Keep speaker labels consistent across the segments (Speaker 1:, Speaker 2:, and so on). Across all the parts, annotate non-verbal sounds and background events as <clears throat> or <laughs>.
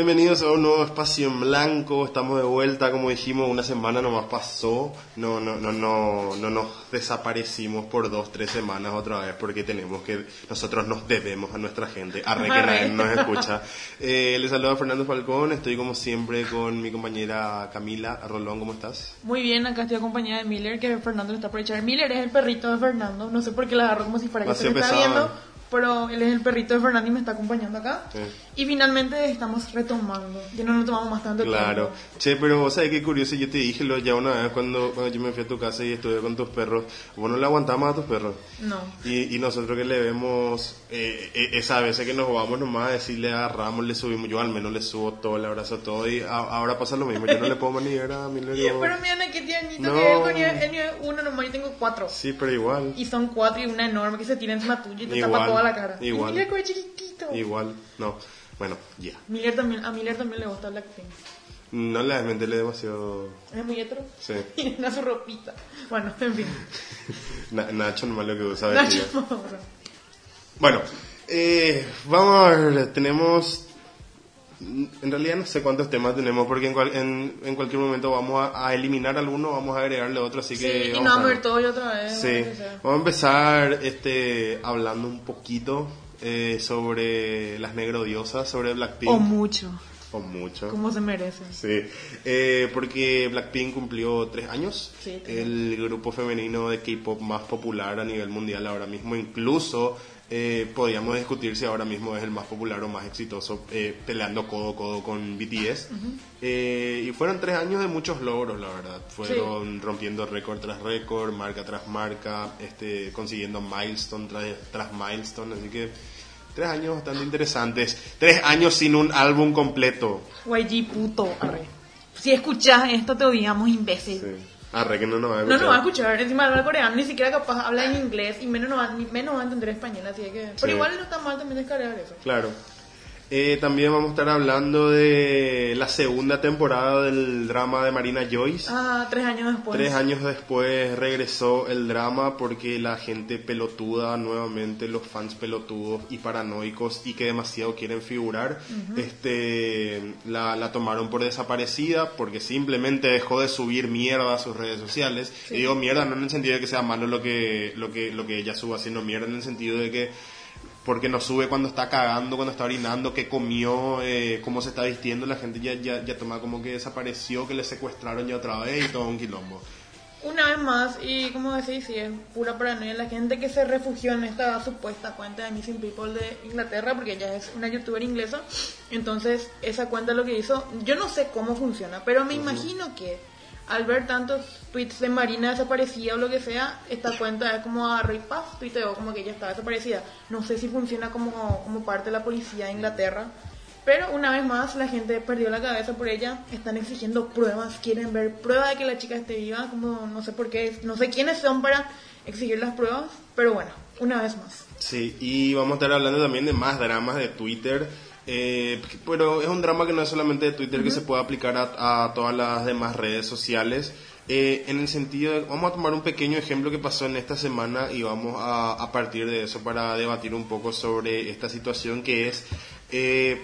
Speaker 1: Bienvenidos a un nuevo espacio en blanco. Estamos de vuelta, como dijimos, una semana nomás pasó. No, no, no, no, no nos desaparecimos por dos, tres semanas otra vez porque tenemos que, nosotros nos debemos a nuestra gente. Arre que nadie nos escucha. Eh, les saluda Fernando Falcón. Estoy como siempre con mi compañera Camila Rolón. ¿Cómo estás?
Speaker 2: Muy bien, acá estoy acompañada de Miller, que Fernando le está por echar. Miller es el perrito de Fernando, no sé por qué la agarro como si fuera que se me está viendo, pero él es el perrito de Fernando y me está acompañando acá.
Speaker 1: Sí.
Speaker 2: Y finalmente estamos retomando, ya no nos tomamos más tanto
Speaker 1: Claro.
Speaker 2: tiempo.
Speaker 1: Che, pero vos sabés qué curioso, yo te dije lo ya una vez cuando, cuando yo me fui a tu casa y estuve con tus perros, vos no le aguantamos a tus perros.
Speaker 2: No.
Speaker 1: Y, y nosotros que le vemos, eh, eh, esa veces que nos vamos nomás a decir, le agarramos, le subimos, yo al menos le subo todo, le abrazo todo y a- ahora pasa lo mismo, yo no le puedo ni ver a mi <laughs>
Speaker 2: Pero mira qué tiernito
Speaker 1: No.
Speaker 2: que con nivel- el nivel uno nomás yo tengo cuatro.
Speaker 1: Sí, pero igual,
Speaker 2: Y son cuatro y una enorme que se tira encima tuyo y te
Speaker 1: Igual,
Speaker 2: tapa toda la cara.
Speaker 1: igual.
Speaker 2: Y chiquitito.
Speaker 1: igual, no, bueno, ya.
Speaker 2: Miller también, a Miller también le gusta Blackpink.
Speaker 1: No le desmentele demasiado,
Speaker 2: Es muy hetero.
Speaker 1: sí. <laughs>
Speaker 2: Y una su ropita. Bueno, en fin. <laughs>
Speaker 1: Na- Nacho nomás lo que usa
Speaker 2: Nacho.
Speaker 1: Bueno, eh, vamos a ver, tenemos... En realidad no sé cuántos temas tenemos porque en, cual- en, en cualquier momento vamos a, a eliminar alguno, vamos a agregarle otro, así
Speaker 2: Sí,
Speaker 1: que...
Speaker 2: y
Speaker 1: vamos
Speaker 2: no
Speaker 1: a ver.
Speaker 2: todo y otra vez.
Speaker 1: Sí, vamos a empezar este, hablando un poquito eh, sobre las negrodiosas, sobre Blackpink.
Speaker 2: O mucho,
Speaker 1: O mucho.
Speaker 2: como se merece.
Speaker 1: Sí, eh, porque Blackpink cumplió tres años.
Speaker 2: Sí, tres
Speaker 1: el grupo femenino de K-pop más popular a nivel mundial ahora mismo. Incluso eh, podríamos discutir si ahora mismo es el más popular o más exitoso, eh, peleando codo a codo con BTS. Eh, y fueron tres años de muchos logros, la verdad. Fueron rompiendo récord tras récord, marca tras marca, este, consiguiendo milestone tras, tras milestone. Así que tres años bastante interesantes. Tres años sin un álbum completo.
Speaker 2: YG puto, arre. Si escuchas esto te odiamos, imbécil.
Speaker 1: Sí. Arre, que no nos va a
Speaker 2: No
Speaker 1: escuchar.
Speaker 2: nos va a escuchar, encima habla coreano, ni siquiera capaz habla en inglés y menos no va, ni menos va a entender español, así que... Pero
Speaker 1: Sí.
Speaker 2: igual no está mal también descargar eso.
Speaker 1: Claro. Eh, también vamos a estar hablando de la segunda temporada del drama de Marina Joyce.
Speaker 2: Ah, tres años después.
Speaker 1: Tres años después regresó el drama porque la gente pelotuda, nuevamente los fans pelotudos y paranoicos y que demasiado quieren figurar, este, la, la tomaron por desaparecida porque simplemente dejó de subir mierda a sus redes sociales. Y digo mierda no en el sentido de que sea malo lo que, lo que, lo que ella suba, sino mierda en el sentido de que porque no sube cuando está cagando, cuando está orinando, qué comió, eh, cómo se está vistiendo, la gente ya, ya, ya toma como que desapareció, que le secuestraron ya otra vez y todo un quilombo.
Speaker 2: Una vez más, y como decís, sí, es pura paranoia. La gente que se refugió en esta supuesta cuenta de Missing People de Inglaterra, porque ella es una youtuber inglesa, entonces esa cuenta lo que hizo, yo no sé cómo funciona, pero me imagino que al ver tantos tweets de Marina desaparecida o lo que sea, esta cuenta es como a y paz, tuiteó como que ella está desaparecida. No sé si funciona como, como parte de la policía de Inglaterra. Pero una vez más la gente perdió la cabeza por ella, están exigiendo pruebas, quieren ver pruebas de que la chica esté viva, como no sé por qué, no sé quiénes son para exigir las pruebas, pero bueno, una vez más.
Speaker 1: Sí, y vamos a estar hablando también de más dramas de Twitter. Eh, pero es un drama que no es solamente de Twitter, que se puede aplicar a, a todas las demás redes sociales. Eh, en el sentido de, vamos a tomar un pequeño ejemplo que pasó en esta semana y vamos a, a partir de eso para debatir un poco sobre esta situación que es eh,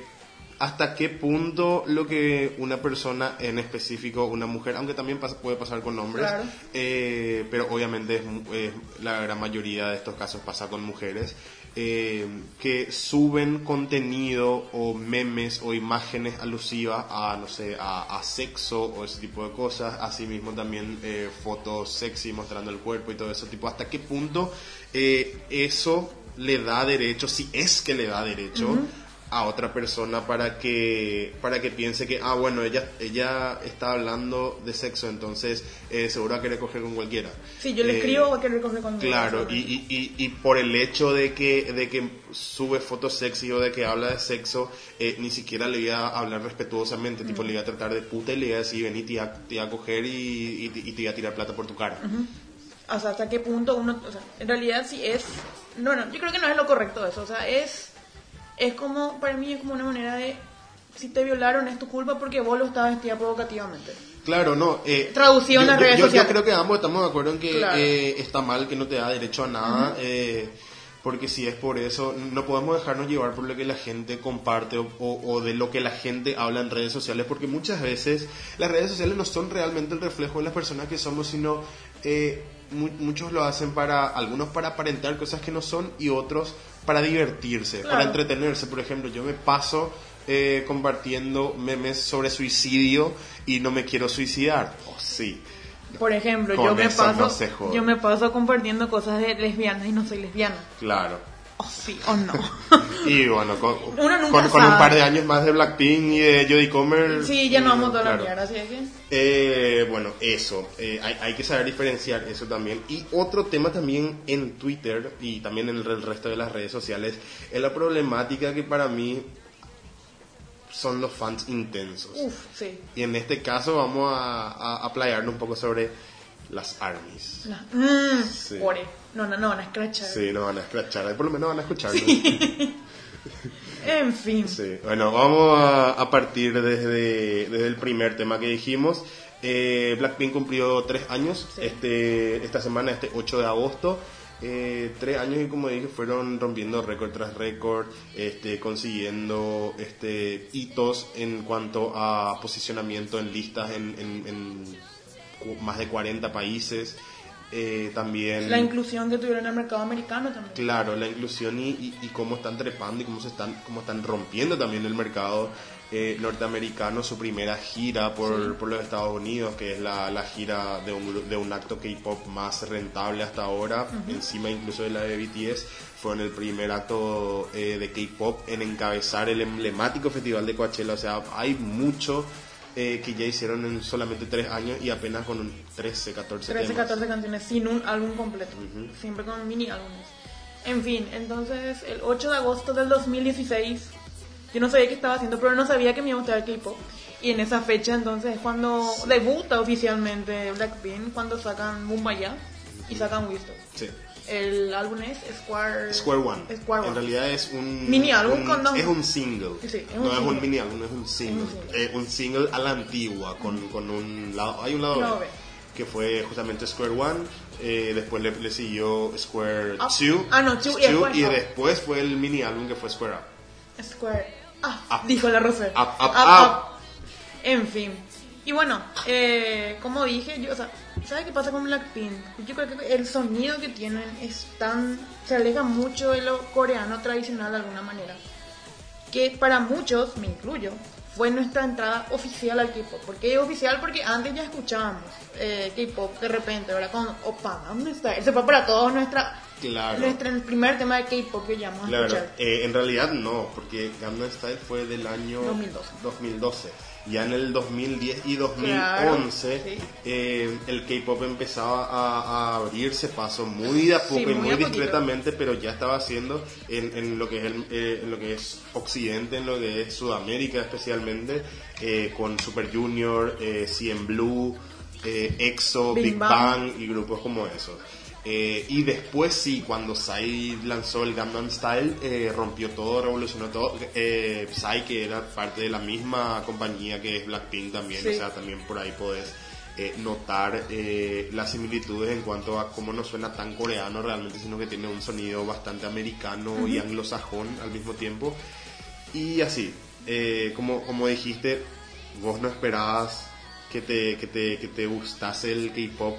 Speaker 1: hasta qué punto lo que una persona en específico, una mujer, aunque también pasa- puede pasar con hombres,
Speaker 2: Claro.
Speaker 1: eh, pero obviamente es es- la gran mayoría de estos casos pasa con mujeres, eh, que suben contenido o memes o imágenes alusivas a, no sé, a, sexo o ese tipo de cosas, asimismo también eh, fotos sexy mostrando el cuerpo y todo eso, tipo, hasta qué punto eh, eso le da derecho, si es que le da derecho, a otra persona para que para que piense que ah bueno ella ella está hablando de sexo entonces eh, seguro va a querer coger con cualquiera.
Speaker 2: Si yo le
Speaker 1: Eh,
Speaker 2: escribo, va a querer coger conmigo.
Speaker 1: claro y, y, y, y por el hecho de que de que sube fotos sexy o de que habla de sexo eh, ni siquiera le voy a hablar respetuosamente tipo le voy a tratar de puta y le voy a decir vení te voy a, te voy a coger y, y, te- y te voy a tirar plata por tu cara.
Speaker 2: O sea, hasta qué punto uno, o sea, en realidad sí es, no, no, yo creo que no es lo correcto eso, o sea, es, es como, para mí es como una manera de, si te violaron es tu culpa porque vos lo estabas vestida provocativamente.
Speaker 1: Claro, no. Eh,
Speaker 2: Traducido en
Speaker 1: yo-
Speaker 2: las
Speaker 1: yo-
Speaker 2: redes
Speaker 1: yo, yo
Speaker 2: sociales.
Speaker 1: creo que ambos estamos de acuerdo en que
Speaker 2: Claro.
Speaker 1: eh, está mal, que no te da derecho a nada. eh, porque si es por eso, no podemos dejarnos llevar por lo que la gente comparte o, o- o de lo que la gente habla en redes sociales, porque muchas veces las redes sociales no son realmente el reflejo de las personas que somos, sino eh, mu- muchos lo hacen para, algunos para aparentar cosas que no son y otros para divertirse,
Speaker 2: Claro.
Speaker 1: para entretenerse. Por ejemplo, yo me paso eh, compartiendo memes sobre suicidio y no me quiero suicidar. Oh, sí.
Speaker 2: Por ejemplo,
Speaker 1: Con
Speaker 2: yo me paso,
Speaker 1: no
Speaker 2: yo me paso compartiendo cosas de lesbianas y no soy lesbiana.
Speaker 1: Claro.
Speaker 2: O sí o no. <laughs>
Speaker 1: Y bueno, con,
Speaker 2: Uno nunca
Speaker 1: con, con un par de años más de Blackpink y de Jodie Comer.
Speaker 2: sí, ya no vamos la
Speaker 1: claro.
Speaker 2: mierda, así es que...
Speaker 1: Eh, bueno, eso. eh, hay, hay que saber diferenciar eso también. Y otro tema también en Twitter y también en el resto de las redes sociales es la problemática que para mí son los fans intensos.
Speaker 2: Uf, sí.
Speaker 1: Y en este caso vamos a, a, a playarnos un poco sobre las armies.
Speaker 2: La- mm,
Speaker 1: Sí.
Speaker 2: No, no, no, van a escrachar.
Speaker 1: Sí, no van a escrachar, por lo menos van a escucharnos. <laughs>
Speaker 2: En fin.
Speaker 1: Sí, bueno, vamos a, a partir desde, desde el primer tema que dijimos. Eh, Blackpink cumplió tres años
Speaker 2: Sí.
Speaker 1: este, esta semana, este 8 de agosto. Eh, tres años y como dije fueron rompiendo récord tras récord, este, consiguiendo este, hitos en cuanto a posicionamiento en listas en, en- más de 40 países. Eh, también
Speaker 2: La inclusión que tuvieron en el mercado americano también.
Speaker 1: Claro, la inclusión y, y- y cómo están trepando y cómo se están, cómo están rompiendo también el mercado eh, norteamericano, su primera gira por, por los Estados Unidos, que es la, la gira de un, de un acto K-pop más rentable hasta ahora, encima incluso de la de BTS, fue en el primer acto eh, de K-pop en encabezar el emblemático festival de Coachella, o sea, hay mucho eh, que ya hicieron en solamente tres años y apenas con un 13, 14
Speaker 2: 13,
Speaker 1: temas.
Speaker 2: 14 canciones sin un álbum completo. Siempre con mini álbumes. En fin, entonces el 8 de agosto del 2016, yo no sabía qué estaba haciendo, pero no sabía que me iba a gustar el K-pop. Y en esa fecha entonces es cuando debuta oficialmente Blackpink, cuando sacan Bumbaya y sacan Wisdom.
Speaker 1: Sí.
Speaker 2: El álbum es Square,
Speaker 1: Square One.
Speaker 2: Square One.
Speaker 1: En realidad es un
Speaker 2: Mini álbum
Speaker 1: un-
Speaker 2: con dos-
Speaker 1: Es un single.
Speaker 2: Sí, es un
Speaker 1: no es un mini álbum, es un single.
Speaker 2: Es un single.
Speaker 1: Eh, un single a la antigua con, con un lado, hay un lado B, que fue justamente Square One. eh, después le, le siguió Square
Speaker 2: Up.
Speaker 1: 2.
Speaker 2: Ah, no, Two, y después
Speaker 1: y después fue el mini álbum que fue Square Up.
Speaker 2: Square. Ah,
Speaker 1: Up.
Speaker 2: dijo la Rosa.
Speaker 1: Up, up, up.
Speaker 2: En fin. Y bueno, eh, como dije, yo, o sea, ¿sabes qué pasa con Blackpink? Yo creo que el sonido que tienen es tan. se aleja mucho de lo coreano tradicional de alguna manera. Que para muchos, me incluyo, fue nuestra entrada oficial al K-pop. ¿Por qué oficial? Porque antes ya escuchábamos eh, K-pop de repente, ¿verdad? Con Opa, ¿dónde está? Ese fue para todos nuestra.
Speaker 1: Claro.
Speaker 2: Nuestra, el primer tema de K-pop que llamamos a
Speaker 1: Claro,
Speaker 2: escuchar.
Speaker 1: eh, en realidad no, porque Gangnam Style fue del año
Speaker 2: 2012.
Speaker 1: 2012. Ya en el 2010 y
Speaker 2: Claro,
Speaker 1: 2011
Speaker 2: sí.
Speaker 1: eh, el K-pop empezaba a, a abrirse paso muy de a poco
Speaker 2: Sí,
Speaker 1: y
Speaker 2: muy
Speaker 1: discretamente, pero ya estaba haciendo en, en lo que es el- eh, en lo que es Occidente, en lo que es Sudamérica especialmente, eh, con Super Junior, eh, CN Blue, eh, EXO,
Speaker 2: Big
Speaker 1: Big,
Speaker 2: Bang.
Speaker 1: Bang y grupos como esos. Eh, y después sí, cuando Psy lanzó el Gangnam Style, eh, rompió todo, revolucionó todo. Eh, Psy, que era parte de la misma compañía que es Blackpink también,
Speaker 2: Sí.
Speaker 1: o sea, también por ahí podés eh, notar eh, las similitudes en cuanto a cómo no suena tan coreano realmente, sino que tiene un sonido bastante americano y anglosajón al mismo tiempo. Y así, eh, como, como dijiste, vos no esperabas que te, que te, que te gustase el K-pop.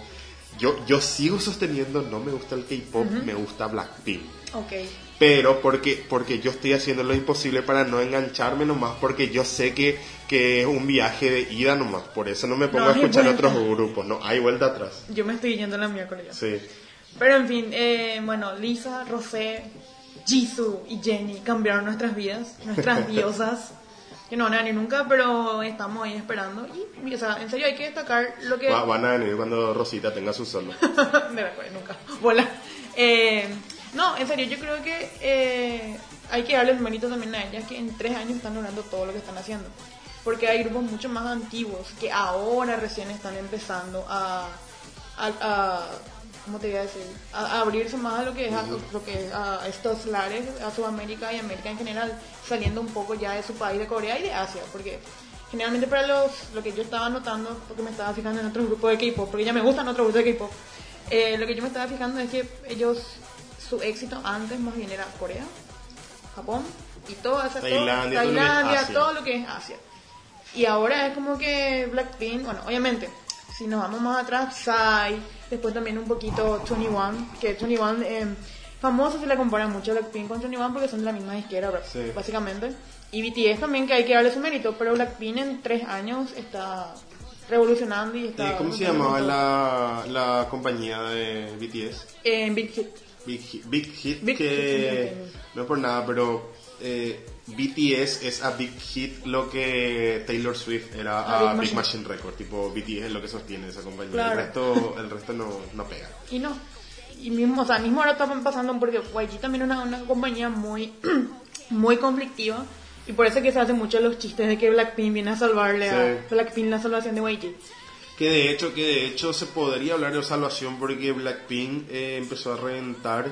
Speaker 1: Yo, yo sigo sosteniendo, no me gusta el K-pop, me gusta Blackpink.
Speaker 2: Ok.
Speaker 1: Pero porque, porque yo estoy haciendo lo imposible para no engancharme nomás, porque yo sé que, que es un viaje de ida nomás. Por eso no me pongo
Speaker 2: No
Speaker 1: a escuchar
Speaker 2: vuelta.
Speaker 1: otros grupos, no, hay vuelta atrás.
Speaker 2: Yo me estoy yendo la miércoles ya.
Speaker 1: Sí.
Speaker 2: Pero en fin, eh, bueno, Lisa, Rosé, Jisoo y Jenny cambiaron nuestras vidas, nuestras <laughs> diosas. Que no van a venir nunca, pero estamos ahí esperando. Y, o sea, en serio hay que destacar lo que...
Speaker 1: Va- van a venir cuando Rosita tenga su solo.
Speaker 2: Me recuerdo nunca. Hola. Eh, no, en serio, yo creo que eh, hay que darle el mérito también a ellas que en tres años están logrando todo lo que están haciendo. Porque hay grupos mucho más antiguos que ahora recién están empezando a, a, a ¿cómo te voy a decir? A, a abrirse más a lo que es a, lo que es a estos lares, a Sudamérica y América en general, saliendo un poco ya de su país, de Corea y de Asia, porque generalmente para los, lo que yo estaba notando, porque me estaba fijando en otros grupos de K-pop, porque ya me gustan otros grupos de K-pop, eh, lo que yo me estaba fijando es que ellos, su éxito antes más bien era Corea, Japón y todo ese
Speaker 1: Tailandia, todo
Speaker 2: Tailandia, todo lo que es Asia. Y ahora es como que Blackpink, bueno, obviamente, si nos vamos más atrás, Psy, después también un poquito 21, que 21 eh, famoso se le compara mucho Blackpink con 21 porque son de la misma bro,
Speaker 1: Sí.
Speaker 2: básicamente. Y BTS también, que hay que darle su mérito, pero Blackpink en tres años está revolucionando y
Speaker 1: Eh,
Speaker 2: está...
Speaker 1: ¿Cómo se llamaba la, la compañía de BTS?
Speaker 2: En Big Hit.
Speaker 1: Big Hit, Big Hit
Speaker 2: Big
Speaker 1: que
Speaker 2: Hit,
Speaker 1: no es por nada, pero eh, BTS es a Big Hit lo que Taylor Swift era
Speaker 2: A
Speaker 1: a,
Speaker 2: Big
Speaker 1: Big,
Speaker 2: Machine.
Speaker 1: Machine Record, tipo BTS es lo que sostiene esa compañía.
Speaker 2: Claro.
Speaker 1: El resto, el resto no, no pega.
Speaker 2: Y no. Y mismo, o sea, mismo ahora está pasando porque YG también es una, una compañía muy, <clears throat> muy conflictiva. Y por eso es que se hacen mucho los chistes de que Blackpink viene a salvarle a. Blackpink la salvación de YG.
Speaker 1: Que de hecho, que de hecho se podría hablar de salvación porque Blackpink eh, empezó a reventar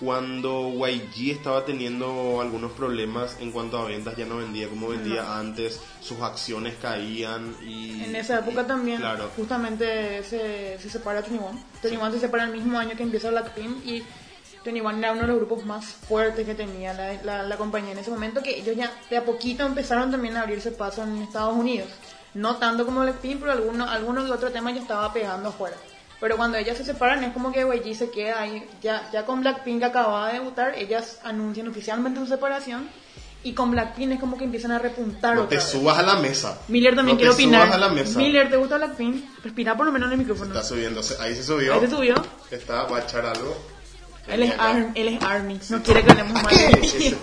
Speaker 1: cuando YG estaba teniendo algunos problemas en cuanto a ventas, ya no vendía como vendía antes, sus acciones caían y...
Speaker 2: En esa época también,
Speaker 1: Claro.
Speaker 2: justamente se, se separa 21. 21 se separa el mismo año que empieza Blackpink y 21 era uno de los grupos más fuertes que tenía la, la, la compañía en ese momento, que ellos ya de a poquito empezaron también a abrirse paso en Estados Unidos. No tanto como Blackpink, pero algunos alguno que otro tema ya estaba pegando afuera. Pero cuando ellas se separan es como que YG se queda ahí. Ya, ya con Blackpink acababa de debutar, ellas anuncian oficialmente su separación. Y con Blackpink es como que empiezan a repuntar
Speaker 1: No
Speaker 2: otra
Speaker 1: te
Speaker 2: vez.
Speaker 1: subas a la mesa.
Speaker 2: Miller también
Speaker 1: no
Speaker 2: quiero
Speaker 1: te
Speaker 2: opinar.
Speaker 1: subas a la mesa.
Speaker 2: Miller, ¿te gusta Blackpink? Respira por lo menos en el micrófono.
Speaker 1: Está subiendo, ahí se subió.
Speaker 2: Ahí se subió.
Speaker 1: Está, va a echar algo.
Speaker 2: Él es. Arm, él es Army. No quiere que hablemos <laughs> mal de BTS.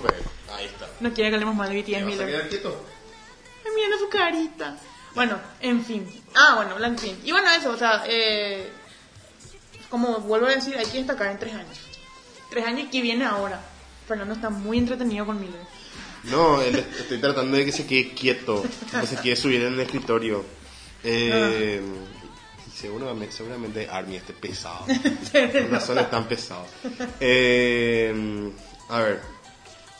Speaker 1: Ahí está.
Speaker 2: No quiere que hablemos mal de
Speaker 1: ¿Te
Speaker 2: BTS,
Speaker 1: vas a
Speaker 2: Miller.
Speaker 1: quedar quieto?
Speaker 2: Ay, miren su carita. Bueno, en fin. Ah, bueno, Blackpink. Y bueno, eso, o sea, eh, como vuelvo a decir, hay que destacar en tres años. Tres años que viene ahora. Fernando está muy entretenido con Miller.
Speaker 1: No, él- estoy tratando de que se quede quieto, que se quede subir en el escritorio. Eh, seguramente, seguramente Army esté pesado. <laughs> Por razón es tan pesado. Eh, a ver,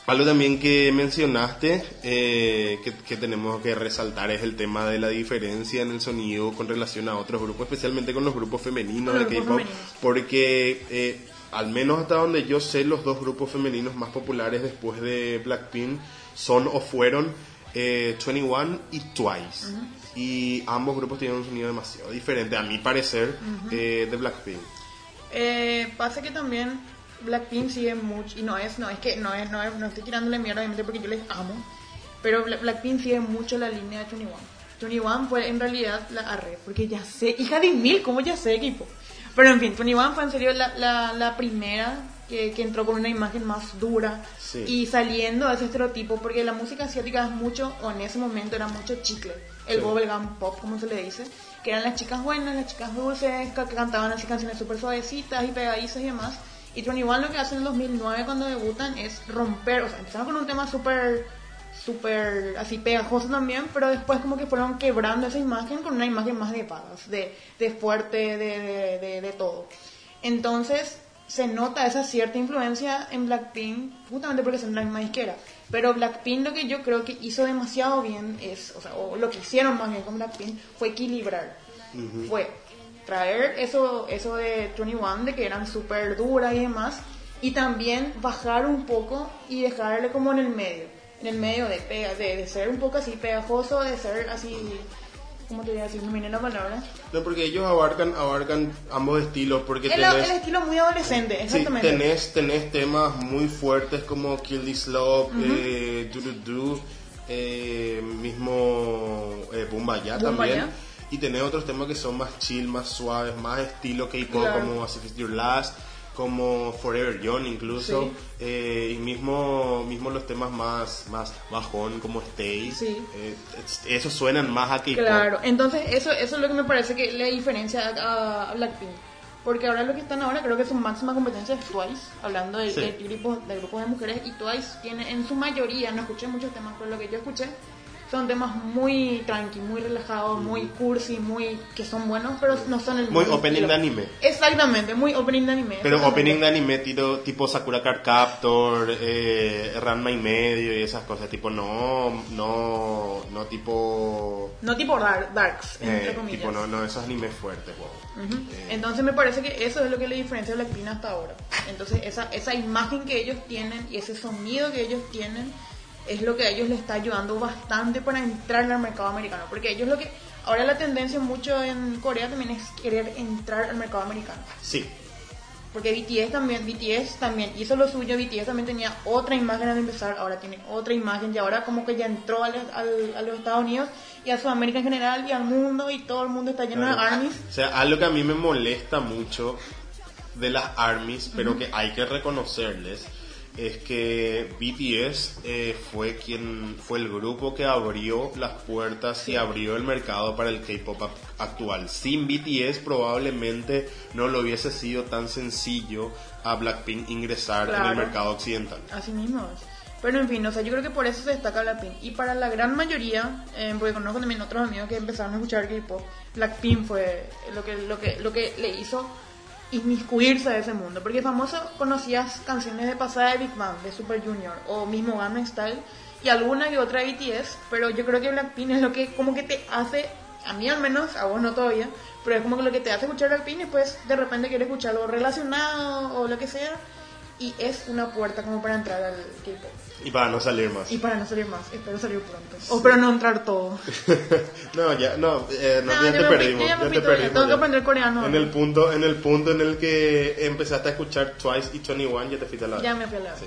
Speaker 1: algo también que mencionaste eh, que, que tenemos que resaltar es el tema de la diferencia en el sonido con relación a otros grupos, especialmente con los grupos femeninos de K-pop, porque eh, al menos hasta donde yo sé, los dos grupos femeninos más populares después de Blackpink son o fueron eh, 21 y Twice. Y ambos grupos tienen un sonido demasiado diferente, a mi parecer, eh, de Blackpink.
Speaker 2: Eh, pasa que también Blackpink sigue mucho, y no es, no es que, no es, no es, no estoy tirándole mierda obviamente porque yo les amo, pero Bla- Blackpink sigue mucho la línea de 21. 21 fue en realidad la arre, porque ya sé, hija de mil, ¿cómo ya sé equipo? Pero en fin, 21 fue en serio la, la, la primera que, que entró con una imagen más dura
Speaker 1: Sí.
Speaker 2: y saliendo de ese estereotipo, porque la música asiática es mucho, o en ese momento era mucho chicle, el
Speaker 1: Sí.
Speaker 2: bubblegum pop, como se le dice, que eran las chicas buenas, las chicas dulces, que que cantaban así canciones súper suavecitas y pegadizas y demás. Y 21 lo que hacen en el 2009 cuando debutan es romper, o sea, empezaron con un tema súper, súper así pegajoso también, pero después como que fueron quebrando esa imagen con una imagen más de paz, de, de fuerte, de, de, de, de todo. Entonces se nota esa cierta influencia en Blackpink, justamente porque son la misma disquera. Pero Blackpink lo que yo creo que hizo demasiado bien es, o sea, o lo que hicieron más bien con Blackpink fue equilibrar. Fue traer eso, eso de 21, de que eran súper duras y demás, y también bajar un poco y dejarle como en el medio. En el medio de, pega- de, de ser un poco así pegajoso, de ser así, ¿cómo te voy a decir? No me viene la palabra.
Speaker 1: No, porque ellos abarcan, abarcan ambos estilos, porque
Speaker 2: El,
Speaker 1: tenés,
Speaker 2: el estilo muy adolescente,
Speaker 1: sí,
Speaker 2: exactamente.
Speaker 1: tenés, tenés temas muy fuertes como Kill This Love, eh, Do Do Do, eh, mismo eh, Bumba Ya
Speaker 2: Bumba
Speaker 1: también. Y tenés otros temas que son más chill, más suaves, más estilo K-pop,
Speaker 2: Claro.
Speaker 1: como As If It's Your Last, como Forever Young incluso.
Speaker 2: Sí.
Speaker 1: Eh, y mismo, mismo los temas más, más bajón como Stay.
Speaker 2: Sí.
Speaker 1: Eh, es- esos suenan más a K-pop.
Speaker 2: Claro, entonces eso, eso es lo que me parece que le diferencia a, a Blackpink. Porque ahora lo que están ahora creo que su máxima competencia es Twice, hablando de,
Speaker 1: Sí.
Speaker 2: de grupos, de grupos de mujeres, y Twice tiene en su mayoría, no escuché muchos temas, pero lo que yo escuché, son temas muy tranqui, muy relajados, muy cursi, muy que son buenos, pero no son el
Speaker 1: Muy opening
Speaker 2: estilo.
Speaker 1: de anime.
Speaker 2: Exactamente, muy opening de anime.
Speaker 1: Pero opening de anime tipo, tipo Sakura Card Captor, eh, Ranma y medio y esas cosas, tipo no, no, no tipo,
Speaker 2: No tipo dark, darks, entre
Speaker 1: eh,
Speaker 2: comillas.
Speaker 1: tipo no, no esos animes fuertes, wow. Eh,
Speaker 2: Entonces me parece que eso es lo que le diferencia a Blackpink hasta ahora. Entonces esa, esa imagen que ellos tienen y ese sonido que ellos tienen es lo que a ellos les está ayudando bastante para entrar al mercado americano. Porque ellos lo que... Ahora la tendencia mucho en Corea también es querer entrar al mercado americano.
Speaker 1: sí,
Speaker 2: Porque BTS también, BTS también hizo lo suyo, BTS también tenía otra imagen al empezar, ahora tiene otra imagen y ahora como que ya entró al- al- a los Estados Unidos y a Sudamérica en general y al mundo y todo el mundo está lleno de armies.
Speaker 1: O sea, algo que a mí me molesta mucho de las ARMYs, pero que hay que reconocerles, es que BTS eh, fue quien fue el grupo que abrió las puertas y abrió el mercado para el K-pop ac- actual. Sin BTS probablemente no lo hubiese sido tan sencillo a Blackpink ingresar en el mercado occidental.
Speaker 2: Así mismo es. Pero en fin, o sea, yo creo que por eso se destaca Blackpink. Y para la gran mayoría, eh, porque conozco también otros amigos que empezaron a escuchar K-pop, Blackpink fue lo que, lo que, lo que le hizo inmiscuirse a ese mundo. Porque famoso conocías canciones de pasada de Big Bang, de Super Junior, o mismo Gangnam Style, y alguna que otra BTS, pero yo creo que Blackpink es lo que como que te hace, a mí al menos, a vos no todavía, pero es como que lo que te hace escuchar Blackpink y después de repente quieres escuchar algo relacionado o lo que sea, y es una puerta como para entrar al K-pop.
Speaker 1: Y para no salir más.
Speaker 2: Y para no salir más, espero salir pronto. O espero no entrar todo. <laughs>
Speaker 1: no, ya, no, eh, no,
Speaker 2: No,
Speaker 1: ya te perdimos.
Speaker 2: ya
Speaker 1: te perdimos
Speaker 2: tengo que aprender coreano
Speaker 1: En el punto, en el punto en el que empezaste a escuchar Twice y 21, ya te fuiste a la
Speaker 2: Ya me fui a la
Speaker 1: Sí.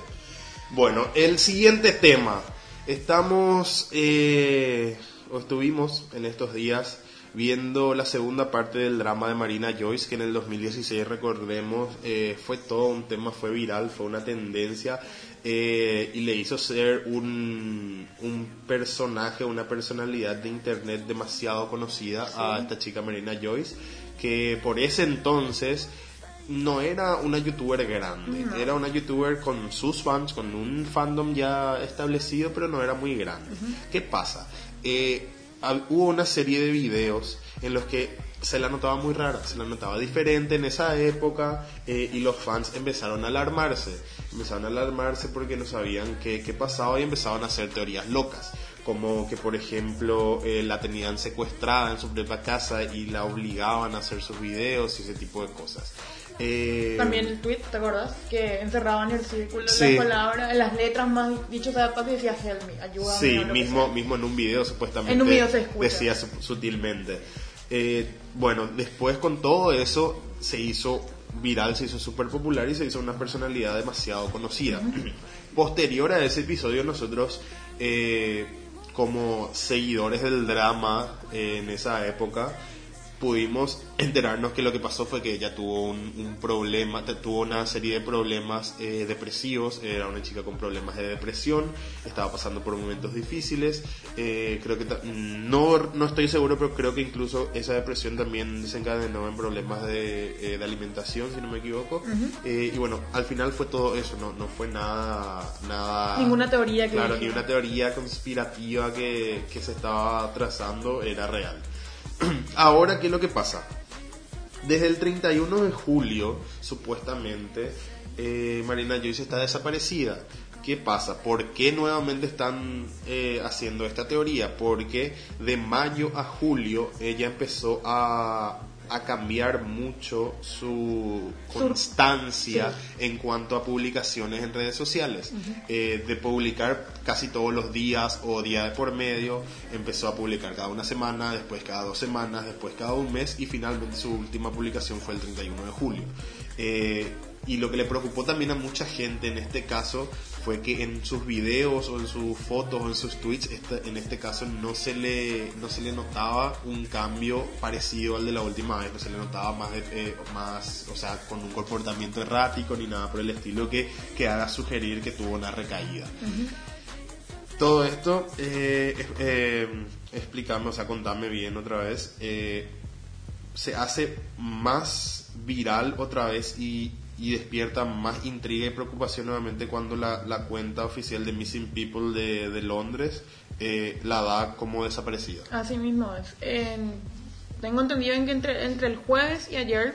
Speaker 1: Bueno, el siguiente tema. Estamos, eh, o estuvimos en estos días viendo la segunda parte del drama de Marina Joyce, que en el 2016, recordemos, eh, fue todo un tema, fue viral, fue una tendencia, eh, y le hizo ser un, un personaje, una personalidad de internet demasiado conocida a esta chica Marina Joyce, que por ese entonces no era una youtuber grande,
Speaker 2: No.
Speaker 1: era una youtuber con sus fans, con un fandom ya establecido, pero no era muy grande. ¿Qué pasa? Eh, hubo una serie de videos en los que se la notaba muy rara, se la notaba diferente en esa época eh, y los fans empezaron a alarmarse, empezaron a alarmarse porque no sabían qué, qué pasaba y empezaban a hacer teorías locas como que por ejemplo eh, la tenían secuestrada en su propia casa y la obligaban a hacer sus videos y ese tipo de cosas. Eh,
Speaker 2: También el tweet, ¿te acuerdas? Que encerraban en el círculo
Speaker 1: Sí.
Speaker 2: las palabras, las letras más dichas de decía help me, ayúdame.
Speaker 1: Sí, mismo, mismo en un video supuestamente
Speaker 2: En un video se escucha.
Speaker 1: decía su- sutilmente. Eh, bueno, después con todo eso se hizo viral, se hizo súper popular y se hizo una personalidad demasiado conocida. <clears throat> Posterior a ese episodio nosotros, eh, como seguidores del drama en esa época, pudimos enterarnos que lo que pasó fue que ella tuvo un, un problema, tuvo una serie de problemas eh, depresivos, era una chica con problemas de depresión, estaba pasando por momentos difíciles, eh, creo que no, no estoy seguro, pero creo que incluso esa depresión también desencadenó en problemas de, eh, de alimentación, si no me equivoco, Eh, y bueno, al final fue todo eso, no, no fue nada, nada...
Speaker 2: Ninguna teoría que
Speaker 1: Claro, ni una teoría conspirativa que, que se estaba trazando era real. <clears throat> Ahora, ¿qué es lo que pasa? Desde el 31 de julio, supuestamente, eh, Marina Joyce está desaparecida. ¿Qué pasa? ¿Por qué nuevamente están eh, haciendo esta teoría? Porque de mayo a julio ella empezó a, a cambiar mucho su constancia en cuanto a publicaciones en redes sociales. Eh, de publicar casi todos los días o día de por medio, empezó a publicar cada una semana, después cada dos semanas, después cada un mes y finalmente su última publicación fue el 31 de julio. Eh, y lo que le preocupó también a mucha gente en este caso fue que en sus videos o en sus fotos o en sus tweets, en este caso no se le no se le notaba un cambio parecido al de la última vez, no se le notaba más, eh, más o sea, con un comportamiento errático ni nada por el estilo que, que haga sugerir que tuvo una recaída. Todo esto, eh, eh, explícame, o sea, contame bien otra vez, eh, se hace más viral otra vez y y despierta más intriga y preocupación nuevamente cuando la, la cuenta oficial de Missing People de, de Londres eh, la da como desaparecida.
Speaker 2: Así mismo es. En- tengo entendido en que entre, entre el jueves y ayer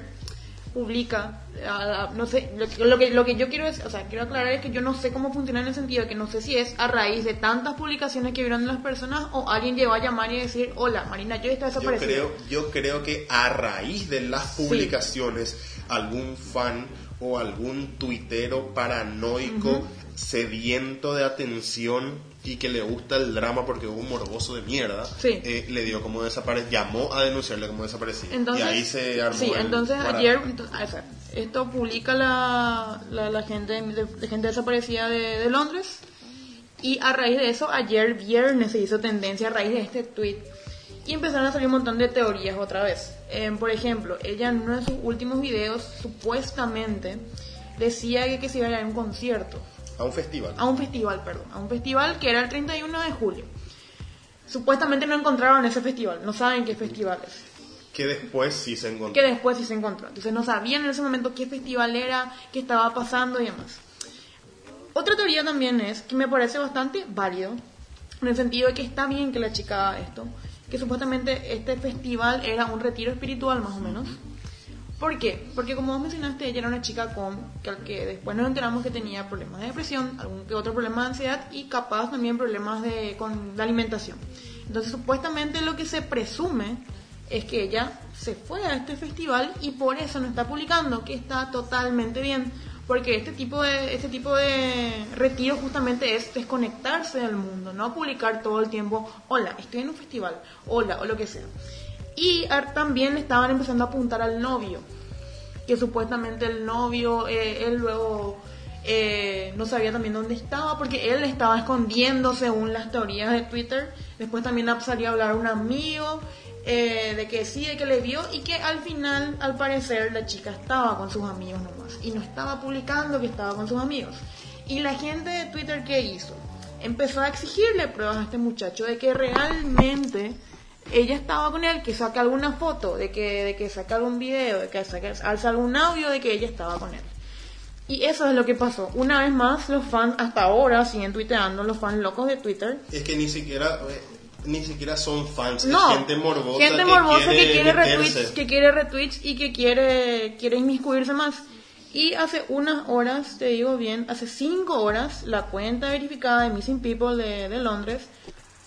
Speaker 2: publica, ah, no sé, lo, que- lo que, lo que yo quiero es, o sea, quiero aclarar es que yo no sé cómo funciona en el sentido de que no sé si es a raíz de tantas publicaciones que vieron las personas o alguien llegó a llamar y decir, hola, Marina, yo está
Speaker 1: Yo
Speaker 2: desaparecida.
Speaker 1: creo, yo creo que a raíz de las publicaciones, algún fan o algún tuitero paranoico, sediento de atención y que le gusta el drama porque es un morboso de mierda,
Speaker 2: Sí.
Speaker 1: eh, le dio como desaparecido, llamó a denunciarle como desaparecido.
Speaker 2: Entonces,
Speaker 1: y ahí se armó.
Speaker 2: sí,
Speaker 1: el
Speaker 2: entonces
Speaker 1: barato.
Speaker 2: ayer, ah, esto publica la, la, la gente, de, de gente desaparecida de, de Londres y a raíz de eso, ayer viernes se hizo tendencia a raíz de este tweet y empezaron a salir un montón de teorías otra vez. Em, por ejemplo, ella en uno de sus últimos videos supuestamente decía que, que se iba a ir a un concierto
Speaker 1: A un festival.
Speaker 2: a un festival, perdón, a un festival que era el 31 de julio. Supuestamente no encontraron ese festival, no saben qué festival es
Speaker 1: Que después sí se encontró.
Speaker 2: que después sí se encontró. Entonces no sabían en ese momento qué festival era, qué estaba pasando y demás. Otra teoría también es, que me parece bastante válido, en el sentido de que está bien que la chica haga esto, supuestamente este festival era un retiro espiritual más o menos. ¿Por qué? Porque como vos mencionaste, ella era una chica con que, que después nos enteramos que tenía problemas de depresión, algún que otro problema de ansiedad y capaz también problemas de, con la alimentación. Entonces supuestamente lo que se presume es que ella se fue a este festival y por eso no está publicando, que está totalmente bien. Porque este tipo de, este tipo de retiro justamente es desconectarse del mundo, no publicar todo el tiempo, hola, estoy en un festival, hola, o lo que sea. Y también estaban empezando a apuntar al novio, que supuestamente el novio, eh, él luego eh, no sabía también dónde estaba, porque él estaba escondiendo según las teorías de Twitter. Después también salió a hablar un amigo eh, de que sí, de que le vio y que al final, al parecer, la chica estaba con sus amigos nomás y no estaba publicando que estaba con sus amigos. Y la gente de Twitter, ¿qué hizo? Empezó a exigirle pruebas a este muchacho de que realmente ella estaba con él, que saque alguna foto, de que, de que saque algún video, de que saque, alza algún audio de que ella estaba con él. Y eso es lo que pasó. Una vez más, los fans hasta ahora siguen tuiteando, los fans locos de Twitter.
Speaker 1: Es que ni siquiera, eh, ni siquiera son fans,
Speaker 2: No,
Speaker 1: es gente morbosa,
Speaker 2: gente
Speaker 1: que,
Speaker 2: morbosa
Speaker 1: quiere
Speaker 2: que quiere retweets, que quiere retweets y que quiere, quiere inmiscuirse más. Y hace unas horas, te digo bien, hace cinco horas, la cuenta verificada de Missing People de, de Londres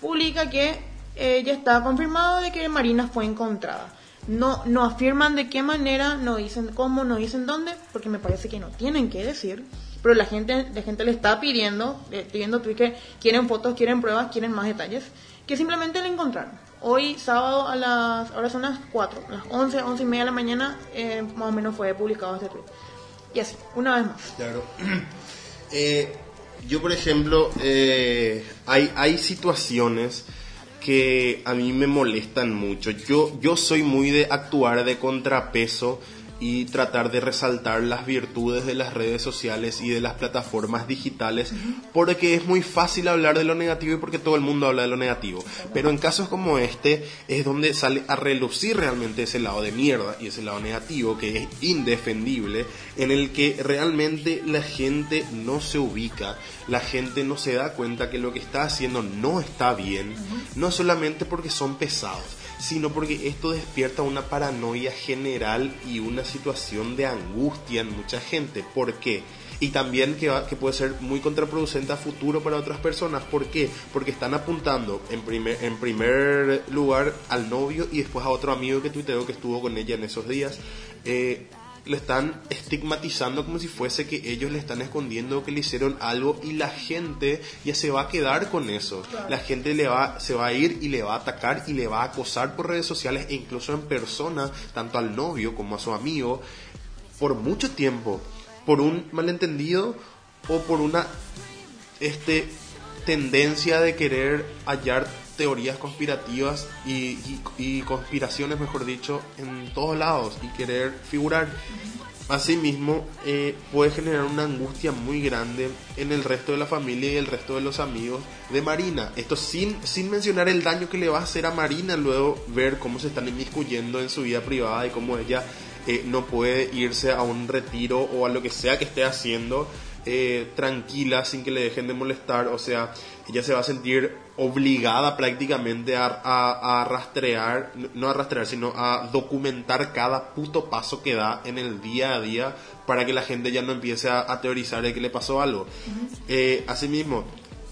Speaker 2: publica que eh, ya está confirmado de que Marina fue encontrada. No, no afirman de qué manera, no dicen cómo, no dicen dónde, porque me parece que no tienen que decir. Pero la gente, la gente le está pidiendo, eh, pidiendo tweets que quieren fotos, quieren pruebas, quieren más detalles, que simplemente la encontraron. Hoy, sábado, a las, ahora son las 4, las 11, 11 y media de la mañana, eh, más o menos fue publicado este tweet. Y así, una vez más.
Speaker 1: Claro. <clears throat> Eh, yo, por ejemplo, eh, hay, hay situaciones que a mí me molestan mucho. Yo, yo soy muy de actuar de contrapeso y tratar de resaltar las virtudes de las redes sociales y de las plataformas digitales porque es muy fácil hablar de lo negativo y porque todo el mundo habla de lo negativo. Pero en casos como este es donde sale a relucir realmente ese lado de mierda y ese lado negativo que es indefendible en el que realmente la gente no se ubica, la gente no se da cuenta que lo que está haciendo no está bien, no solamente porque son pesados, sino porque esto despierta una paranoia general y una situación de angustia en mucha gente. ¿Por qué? Y también que, puede ser muy contraproducente a futuro para otras personas. ¿Por qué? Porque están apuntando en primer, en primer lugar al novio y después a otro amigo que tuiteó que estuvo con ella en esos días. Eh, le están estigmatizando como si fuese que ellos le están escondiendo que le hicieron algo y la gente ya se va a quedar con eso. La gente le va, se va a ir y le va a atacar y le va a acosar por redes sociales e incluso en persona, tanto al novio como a su amigo, por mucho tiempo, por un malentendido o por una este tendencia de querer hallar teorías conspirativas y, y- y conspiraciones, mejor dicho, en todos lados y querer figurar. Asimismo, eh, puede generar una angustia muy grande en el resto de la familia y el resto de los amigos de Marina. Esto sin, sin mencionar el daño que le va a hacer a Marina luego ver cómo se están inmiscuyendo en su vida privada y cómo ella eh, no puede irse a un retiro o a lo que sea que esté haciendo eh, tranquila sin que le dejen de molestar. O sea, ella se va a sentir obligada prácticamente a, a- a rastrear, no a rastrear, sino a documentar cada puto paso que da en el día a día para que la gente ya no empiece a, a teorizar de que le pasó algo. Eh, asimismo,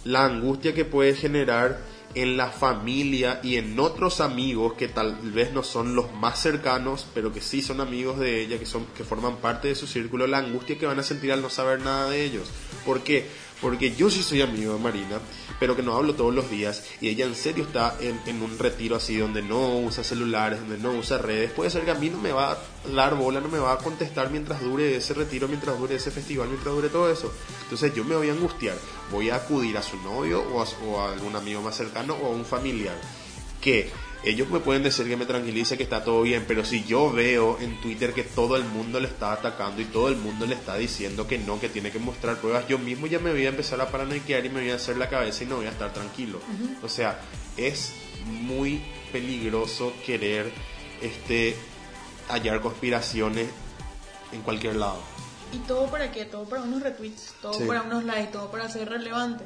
Speaker 1: la angustia que puede generar en la familia y en otros amigos que tal vez no son los más cercanos, pero que sí son amigos de ella, que son que forman parte de su círculo, la angustia que van a sentir al no saber nada de ellos. ¿Por qué? Porque yo sí soy amigo de Marina, pero que no hablo todos los días y ella en serio está en, un retiro así donde no usa celulares, donde no usa redes. Puede ser que a mí no me va a dar bola, no me va a contestar mientras dure ese retiro, mientras dure ese festival, mientras dure todo eso. Entonces yo me voy a angustiar, voy a acudir a su novio o a, o a algún amigo más cercano o a un familiar que ellos me pueden decir que me tranquilice, que está todo bien, pero si yo veo en Twitter que todo el mundo le está atacando y todo el mundo le está diciendo que no, que tiene que mostrar pruebas, yo mismo ya me voy a empezar a paranoiquear y me voy a hacer la cabeza y no voy a estar tranquilo. O sea, es muy peligroso querer este hallar conspiraciones en cualquier lado.
Speaker 2: ¿Y todo para qué? Todo para unos retweets, todo
Speaker 1: Sí.
Speaker 2: para unos likes, todo para ser relevante.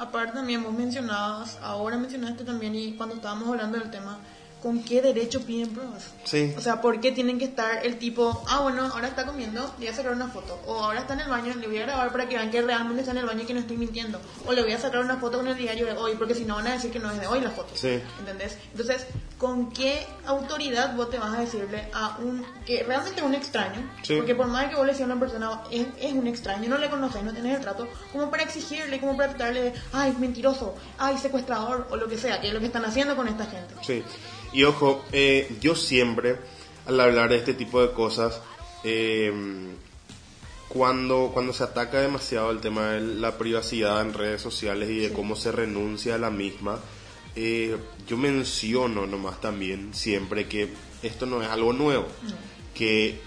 Speaker 2: Aparte también vos mencionabas, ahora mencionaste también y cuando estábamos hablando del tema, ¿con qué derecho piden pruebas?
Speaker 1: Sí.
Speaker 2: O sea, ¿por qué tienen que estar el tipo, ah, bueno, ahora está comiendo, le voy a sacar una foto. O ahora está en el baño, le voy a grabar para que vean que realmente está en el baño y que no estoy mintiendo. O le voy a sacar una foto con el diario de hoy, porque si no van a decir que no es de hoy la foto.
Speaker 1: Sí.
Speaker 2: ¿Entendés? Entonces, ¿con qué autoridad vos te vas a decirle a un, que realmente es un extraño?
Speaker 1: Sí.
Speaker 2: Porque por más que vos le a una persona, es, es un extraño, no le conoces, no tenés el trato, como para exigirle, como para tratarle ay, mentiroso, ay, secuestrador, o lo que sea, que es lo que están haciendo con esta gente.
Speaker 1: Sí, y ojo, eh, yo siempre, al hablar de este tipo de cosas, eh, cuando, cuando se ataca demasiado el tema de la privacidad en redes sociales y de
Speaker 2: Sí.
Speaker 1: cómo se renuncia a la misma, eh, yo menciono nomás también siempre que esto no es algo nuevo, que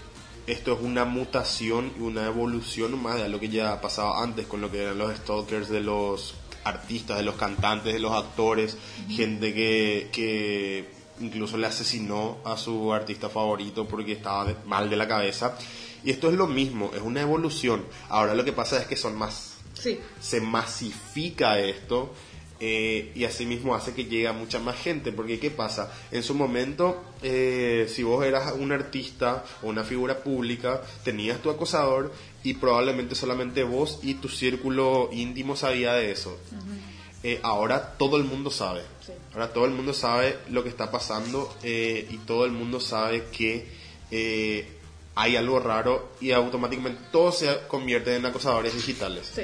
Speaker 1: esto es una mutación y una evolución más de lo que ya pasaba antes con lo que eran los stalkers de los artistas, de los cantantes, de los actores, gente que, que incluso le asesinó a su artista favorito porque estaba de- mal de la cabeza. Y esto es lo mismo, es una evolución. Ahora lo que pasa es que son más
Speaker 2: Sí,
Speaker 1: se masifica esto eh, y asimismo hace que llegue a mucha más gente. Porque ¿qué pasa? En su momento, eh, si vos eras un artista o una figura pública, tenías tu acosador y probablemente solamente vos y tu círculo íntimo sabía de eso. Eh, ahora todo el mundo sabe.
Speaker 2: Sí.
Speaker 1: Ahora todo el mundo sabe lo que está pasando eh, y todo el mundo sabe que eh, hay algo raro y automáticamente todos se convierten en acosadores digitales.
Speaker 2: sí.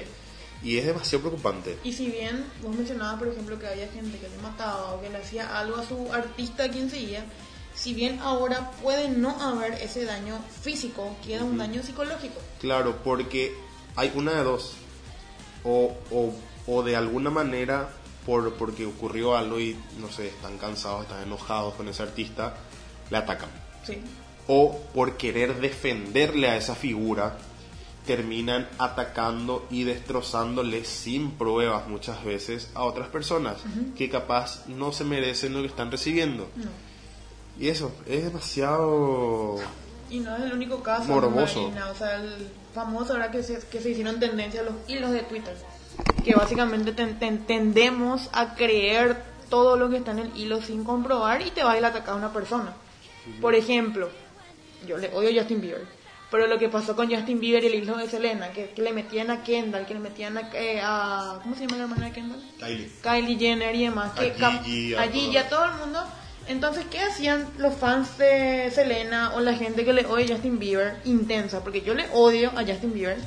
Speaker 1: Y es demasiado preocupante.
Speaker 2: Y si bien vos mencionabas, por ejemplo, que había gente que le mataba o que le hacía algo a su artista a quien seguía, si bien ahora puede no haber ese daño físico, queda un daño psicológico.
Speaker 1: Claro, porque hay una de dos. O, o, o de alguna manera, por, porque ocurrió algo y, no sé, están cansados, están enojados con ese artista, le atacan.
Speaker 2: Sí,
Speaker 1: O por querer defenderle a esa figura, terminan atacando y destrozándole sin pruebas muchas veces a otras personas que capaz no se merecen lo que están recibiendo.
Speaker 2: no.
Speaker 1: Y eso, es demasiado...
Speaker 2: Y no es el único caso,
Speaker 1: Morboso.
Speaker 2: Marina, o sea, el famoso ahora que se, que se hicieron tendencia los hilos de Twitter, que básicamente ten- ten- tendemos a creer todo lo que está en el hilo sin comprobar y te va a ir a atacar a una persona. Por ejemplo, yo le odio a Justin Bieber, pero lo que pasó con Justin Bieber y el hilo de Selena, que, que le metían a Kendall, que le metían a, eh, a- ¿cómo se llama la hermana de Kendall?
Speaker 1: Kylie.
Speaker 2: Kylie Jenner y demás, que
Speaker 1: A
Speaker 2: cap-
Speaker 1: Gigi, a
Speaker 2: a Gigi, a todo el mundo. Entonces, ¿qué hacían los fans de Selena o la gente que le odia a Justin Bieber? Intensa, porque yo le odio a Justin Bieber,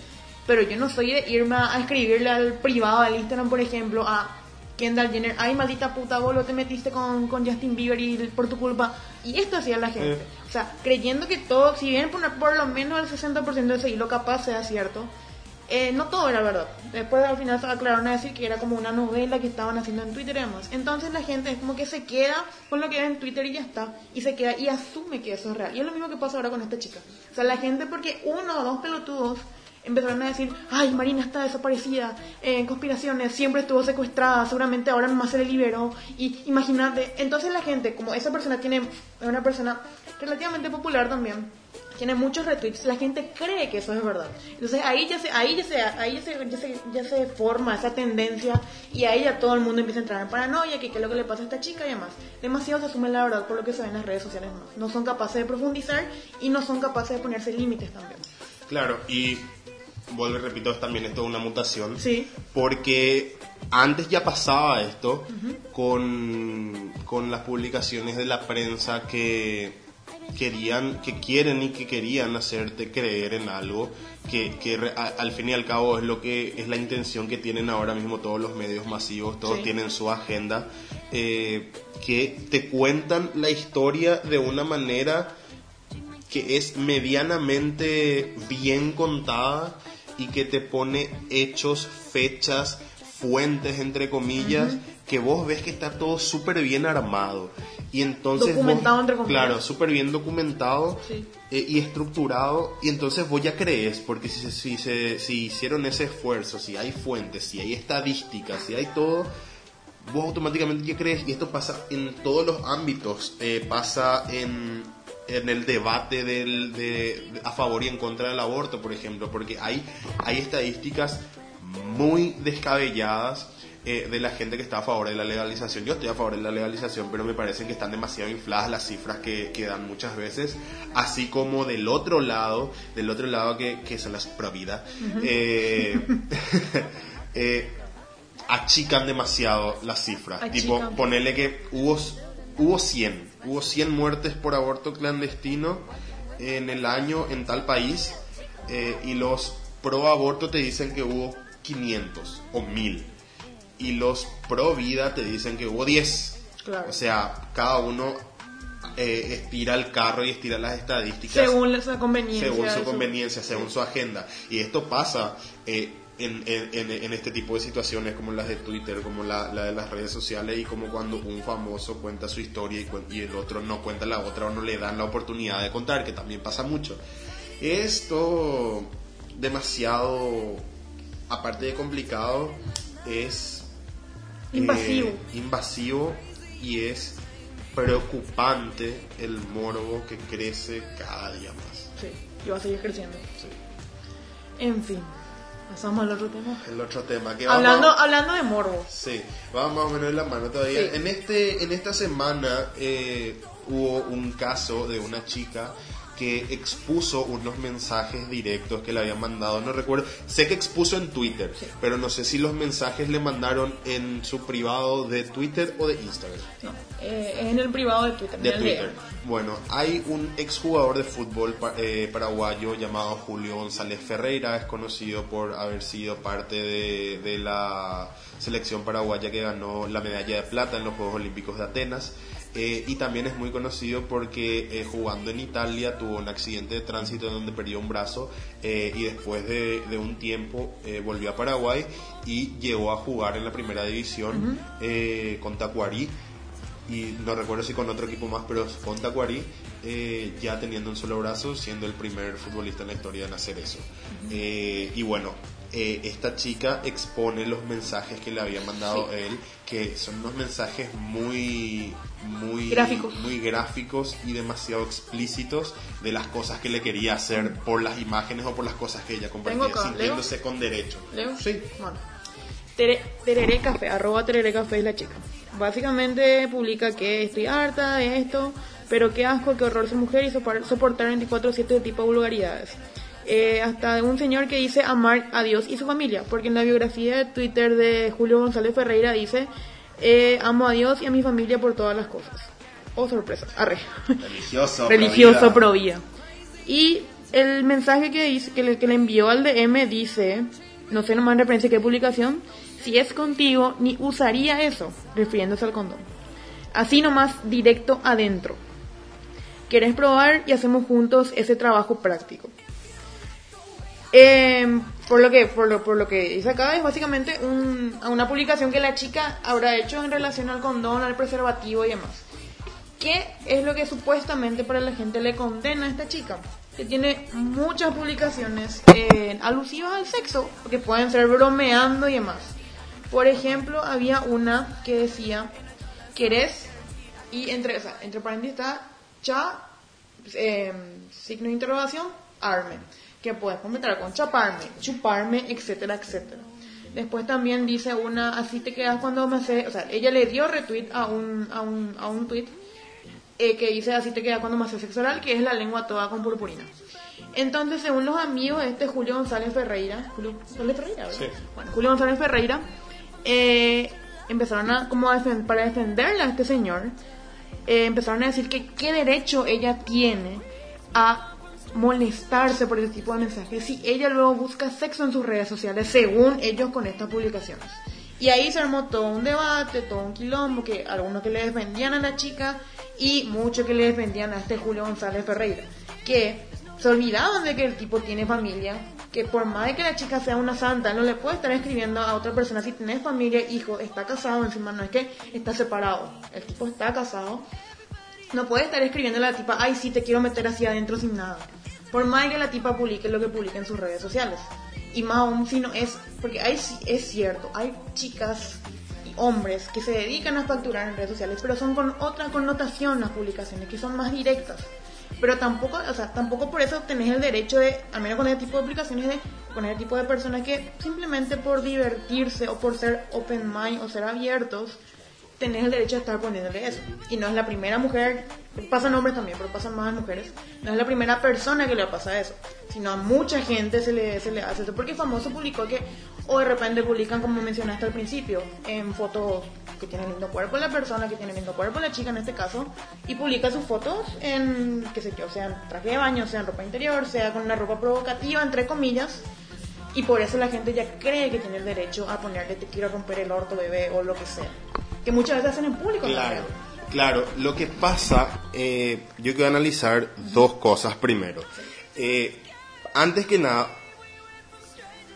Speaker 2: pero yo no soy de irme a escribirle al privado, al Instagram, por ejemplo, a Kendall Jenner, ay maldita puta, vos lo te metiste con, con Justin Bieber y por tu culpa. Y esto hacía la gente.
Speaker 1: Eh.
Speaker 2: O sea, creyendo que todo, si bien por, por lo menos el 60% de ese hilo capaz sea cierto, eh, no todo era verdad. Después al final se aclararon a decir que era como una novela que estaban haciendo en Twitter y demás. Entonces la gente es como que se queda con lo que ve en Twitter y ya está. Y se queda y asume que eso es real. Y es lo mismo que pasa ahora con esta chica. O sea, la gente porque uno o dos pelotudos empezaron a decir, ay, Marina está desaparecida, eh, en conspiraciones, siempre estuvo secuestrada, seguramente ahora nomás se le liberó. Y imagínate, entonces la gente, como esa persona tiene, es una persona relativamente popular también, tiene muchos retweets, la gente cree que eso es verdad. Entonces ahí ya se, ahí ya se, ahí ya se, ya se, ya se forma esa tendencia y ahí ya todo el mundo empieza a entrar en paranoia, que qué es lo que le pasa a esta chica y demás. Demasiado se asume la verdad por lo que se ve en las redes sociales más. No son capaces de profundizar y no son capaces de ponerse límites también.
Speaker 1: Claro, y vuelvo y repito, también esto es una mutación.
Speaker 2: Sí.
Speaker 1: Porque antes ya pasaba esto con, con las publicaciones de la prensa que querían, que quieren y que querían hacerte creer en algo que, que a- al fin y al cabo es lo que es la intención que tienen ahora mismo todos los medios masivos, todos
Speaker 2: Sí.
Speaker 1: tienen su agenda, eh, que te cuentan la historia de una manera que es medianamente bien contada y que te pone hechos, fechas, fuentes, entre comillas, que vos ves que está todo súper bien armado. Y entonces...
Speaker 2: Documentado,
Speaker 1: vos-
Speaker 2: entre comillas.
Speaker 1: Claro, súper bien documentado
Speaker 2: Sí.
Speaker 1: eh, y estructurado. Y entonces vos ya crees, porque si, si, se- si hicieron ese esfuerzo, si hay fuentes, si hay estadísticas, si hay todo, vos automáticamente ya crees, y esto pasa en todos los ámbitos, eh, pasa en, en el debate del, de, a favor y en contra del aborto, por ejemplo, porque hay, hay estadísticas muy descabelladas eh, de la gente que está a favor de la legalización. Yo estoy a favor de la legalización, pero me parecen que están demasiado infladas las cifras que, que dan muchas veces, así como del otro lado, del otro lado que, que son las pro vida, eh, <laughs> eh, achican demasiado las cifras. Tipo,
Speaker 2: Achican.
Speaker 1: ponerle que hubo, hubo 100, hubo 100 muertes por aborto clandestino en el año en tal país eh, y los pro aborto te dicen que hubo 500 o 1000 y los pro vida te dicen que hubo 10.
Speaker 2: Claro.
Speaker 1: O sea, cada uno eh, estira el carro y estira las estadísticas
Speaker 2: Según su conveniencia.
Speaker 1: según su- conveniencia, según su agenda. Y esto pasa eh, en, en- en- este tipo de situaciones como las de Twitter, como la, la de las redes sociales y como cuando un famoso cuenta su historia y, y el otro no cuenta la otra o no le dan la oportunidad de contar, que también pasa mucho. Esto demasiado, aparte de complicado, es eh,
Speaker 2: Invasivo.
Speaker 1: invasivo y es preocupante el morbo que crece cada día más.
Speaker 2: Sí, y va a seguir creciendo.
Speaker 1: Sí.
Speaker 2: En fin, pasamos al otro tema.
Speaker 1: El otro tema que
Speaker 2: Hablando,
Speaker 1: vamos,
Speaker 2: hablando de morbo.
Speaker 1: sí, vamos más o menos en la mano todavía.
Speaker 2: Sí.
Speaker 1: En este, en esta semana eh, hubo un caso de una chica que expuso unos mensajes directos que le habían mandado, no recuerdo, sé que expuso en Twitter, pero no sé si los mensajes le mandaron en su privado de Twitter o de Instagram.
Speaker 2: No, eh, es en el privado de Twitter.
Speaker 1: de Twitter. Bueno, hay un exjugador de fútbol eh, paraguayo llamado Julio González Ferreira, es conocido por haber sido parte de, de la selección paraguaya que ganó la medalla de plata en los Juegos Olímpicos de Atenas. Eh, y también es muy conocido porque eh, jugando en Italia tuvo un accidente de tránsito en donde perdió un brazo eh, y después de, de un tiempo eh, volvió a Paraguay y llegó a jugar en la primera división eh, con Tacuarí. Y no recuerdo si con otro equipo más, pero con Tacuarí, eh, ya teniendo un solo brazo, siendo el primer futbolista en la historia en hacer eso. Eh, y bueno, eh, esta chica expone los mensajes que le había mandado él, que son unos mensajes muy, muy
Speaker 2: Gráficos.
Speaker 1: muy gráficos y demasiado explícitos de las cosas que le quería hacer por las imágenes o por las cosas que ella compartía,
Speaker 2: acá,
Speaker 1: sintiéndose con derecho.
Speaker 2: ¿Leo?
Speaker 1: Sí.
Speaker 2: Bueno. Tere- Tereré Café, arroba Tereré Café es la chica. Básicamente publica que estoy harta de esto, pero qué asco, qué horror ser mujer y soportar 24-7 de tipo de vulgaridades. Eh, hasta un señor que dice amar a Dios y su familia, porque en la biografía de Twitter de Julio González Ferreira dice eh, amo a Dios y a mi familia por todas las cosas. Oh, sorpresa, arre.
Speaker 1: Religioso. <laughs>
Speaker 2: religioso
Speaker 1: pro
Speaker 2: pro vida. Y el mensaje que, dice, que, le, que le envió al DM dice, no sé nomás en referencia a qué publicación, si es contigo, ni usaría eso, refiriéndose al condón. Así nomás, directo adentro. ¿Querés probar y hacemos juntos ese trabajo práctico? Eh, por lo que por lo, por lo que dice acá es básicamente un- una publicación que la chica habrá hecho en relación al condón, al preservativo y demás. ¿Qué es lo que supuestamente para la gente le condena a esta chica? Que tiene muchas publicaciones eh, alusivas al sexo, que pueden ser bromeando y demás. Por ejemplo, había una que decía, ¿querés? Y entre, o sea, entre paréntesis está, cha, eh, signo de interrogación, arme, que puedes completar con chaparme, chuparme, etcétera, etcétera. Después también dice una, así te quedas cuando me hace, o sea, ella le dio retweet a un, a un, a un tweet eh, que dice así te quedas cuando me hace sexo oral, que es la lengua toda con purpurina. Entonces, según los amigos de este Julio González Ferreira, Julio González Ferreira, ¿verdad?
Speaker 1: Sí.
Speaker 2: Bueno, Julio González Ferreira, eh, empezaron a, como a para defenderla a este señor, eh, empezaron a decir que qué derecho ella tiene a molestarse por ese tipo de mensajes si ella luego busca sexo en sus redes sociales, según ellos con estas publicaciones. Y ahí se armó todo un debate, todo un quilombo, que algunos que le defendían a la chica y muchos que le defendían a este Julio González Ferreira, que se olvidaban de que el tipo tiene familia, que por más de que la chica sea una santa, no le puede estar escribiendo a otra persona si tenés familia, hijo, está casado, encima no es que está separado, el tipo está casado, no puede estar escribiendo a la tipa, ay, sí, te quiero meter hacia adentro sin nada. Por más que la tipa publique lo que publique en sus redes sociales. Y más aún si no es, porque hay, es cierto, hay chicas y hombres que se dedican a facturar en redes sociales, pero son con otra connotación las publicaciones, que son más directas. Pero tampoco, o sea, tampoco por eso tenés el derecho de, al menos con ese tipo de publicaciones, de con ese tipo de personas que simplemente por divertirse o por ser open mind o ser abiertos, tenés el derecho de estar poniéndole eso. Y no es la primera mujer, pasan hombres también, pero pasan más mujeres, no es la primera persona que le pasa eso, sino a mucha gente se le, se le hace eso. Porque famoso publicó que, o de repente publican, como mencionaste al principio, en fotos que tiene lindo cuerpo la persona, que tiene lindo cuerpo la chica en este caso, y publica sus fotos en, qué sé yo, sea en traje de baño, sea en ropa interior, sea con una ropa provocativa, entre comillas, y por eso la gente ya cree que tiene el derecho a ponerle te quiero romper el orto bebé o lo que sea. Que muchas veces hacen en público.
Speaker 1: Claro, claro. Lo que pasa, eh, yo quiero analizar dos cosas primero. Eh, antes que nada,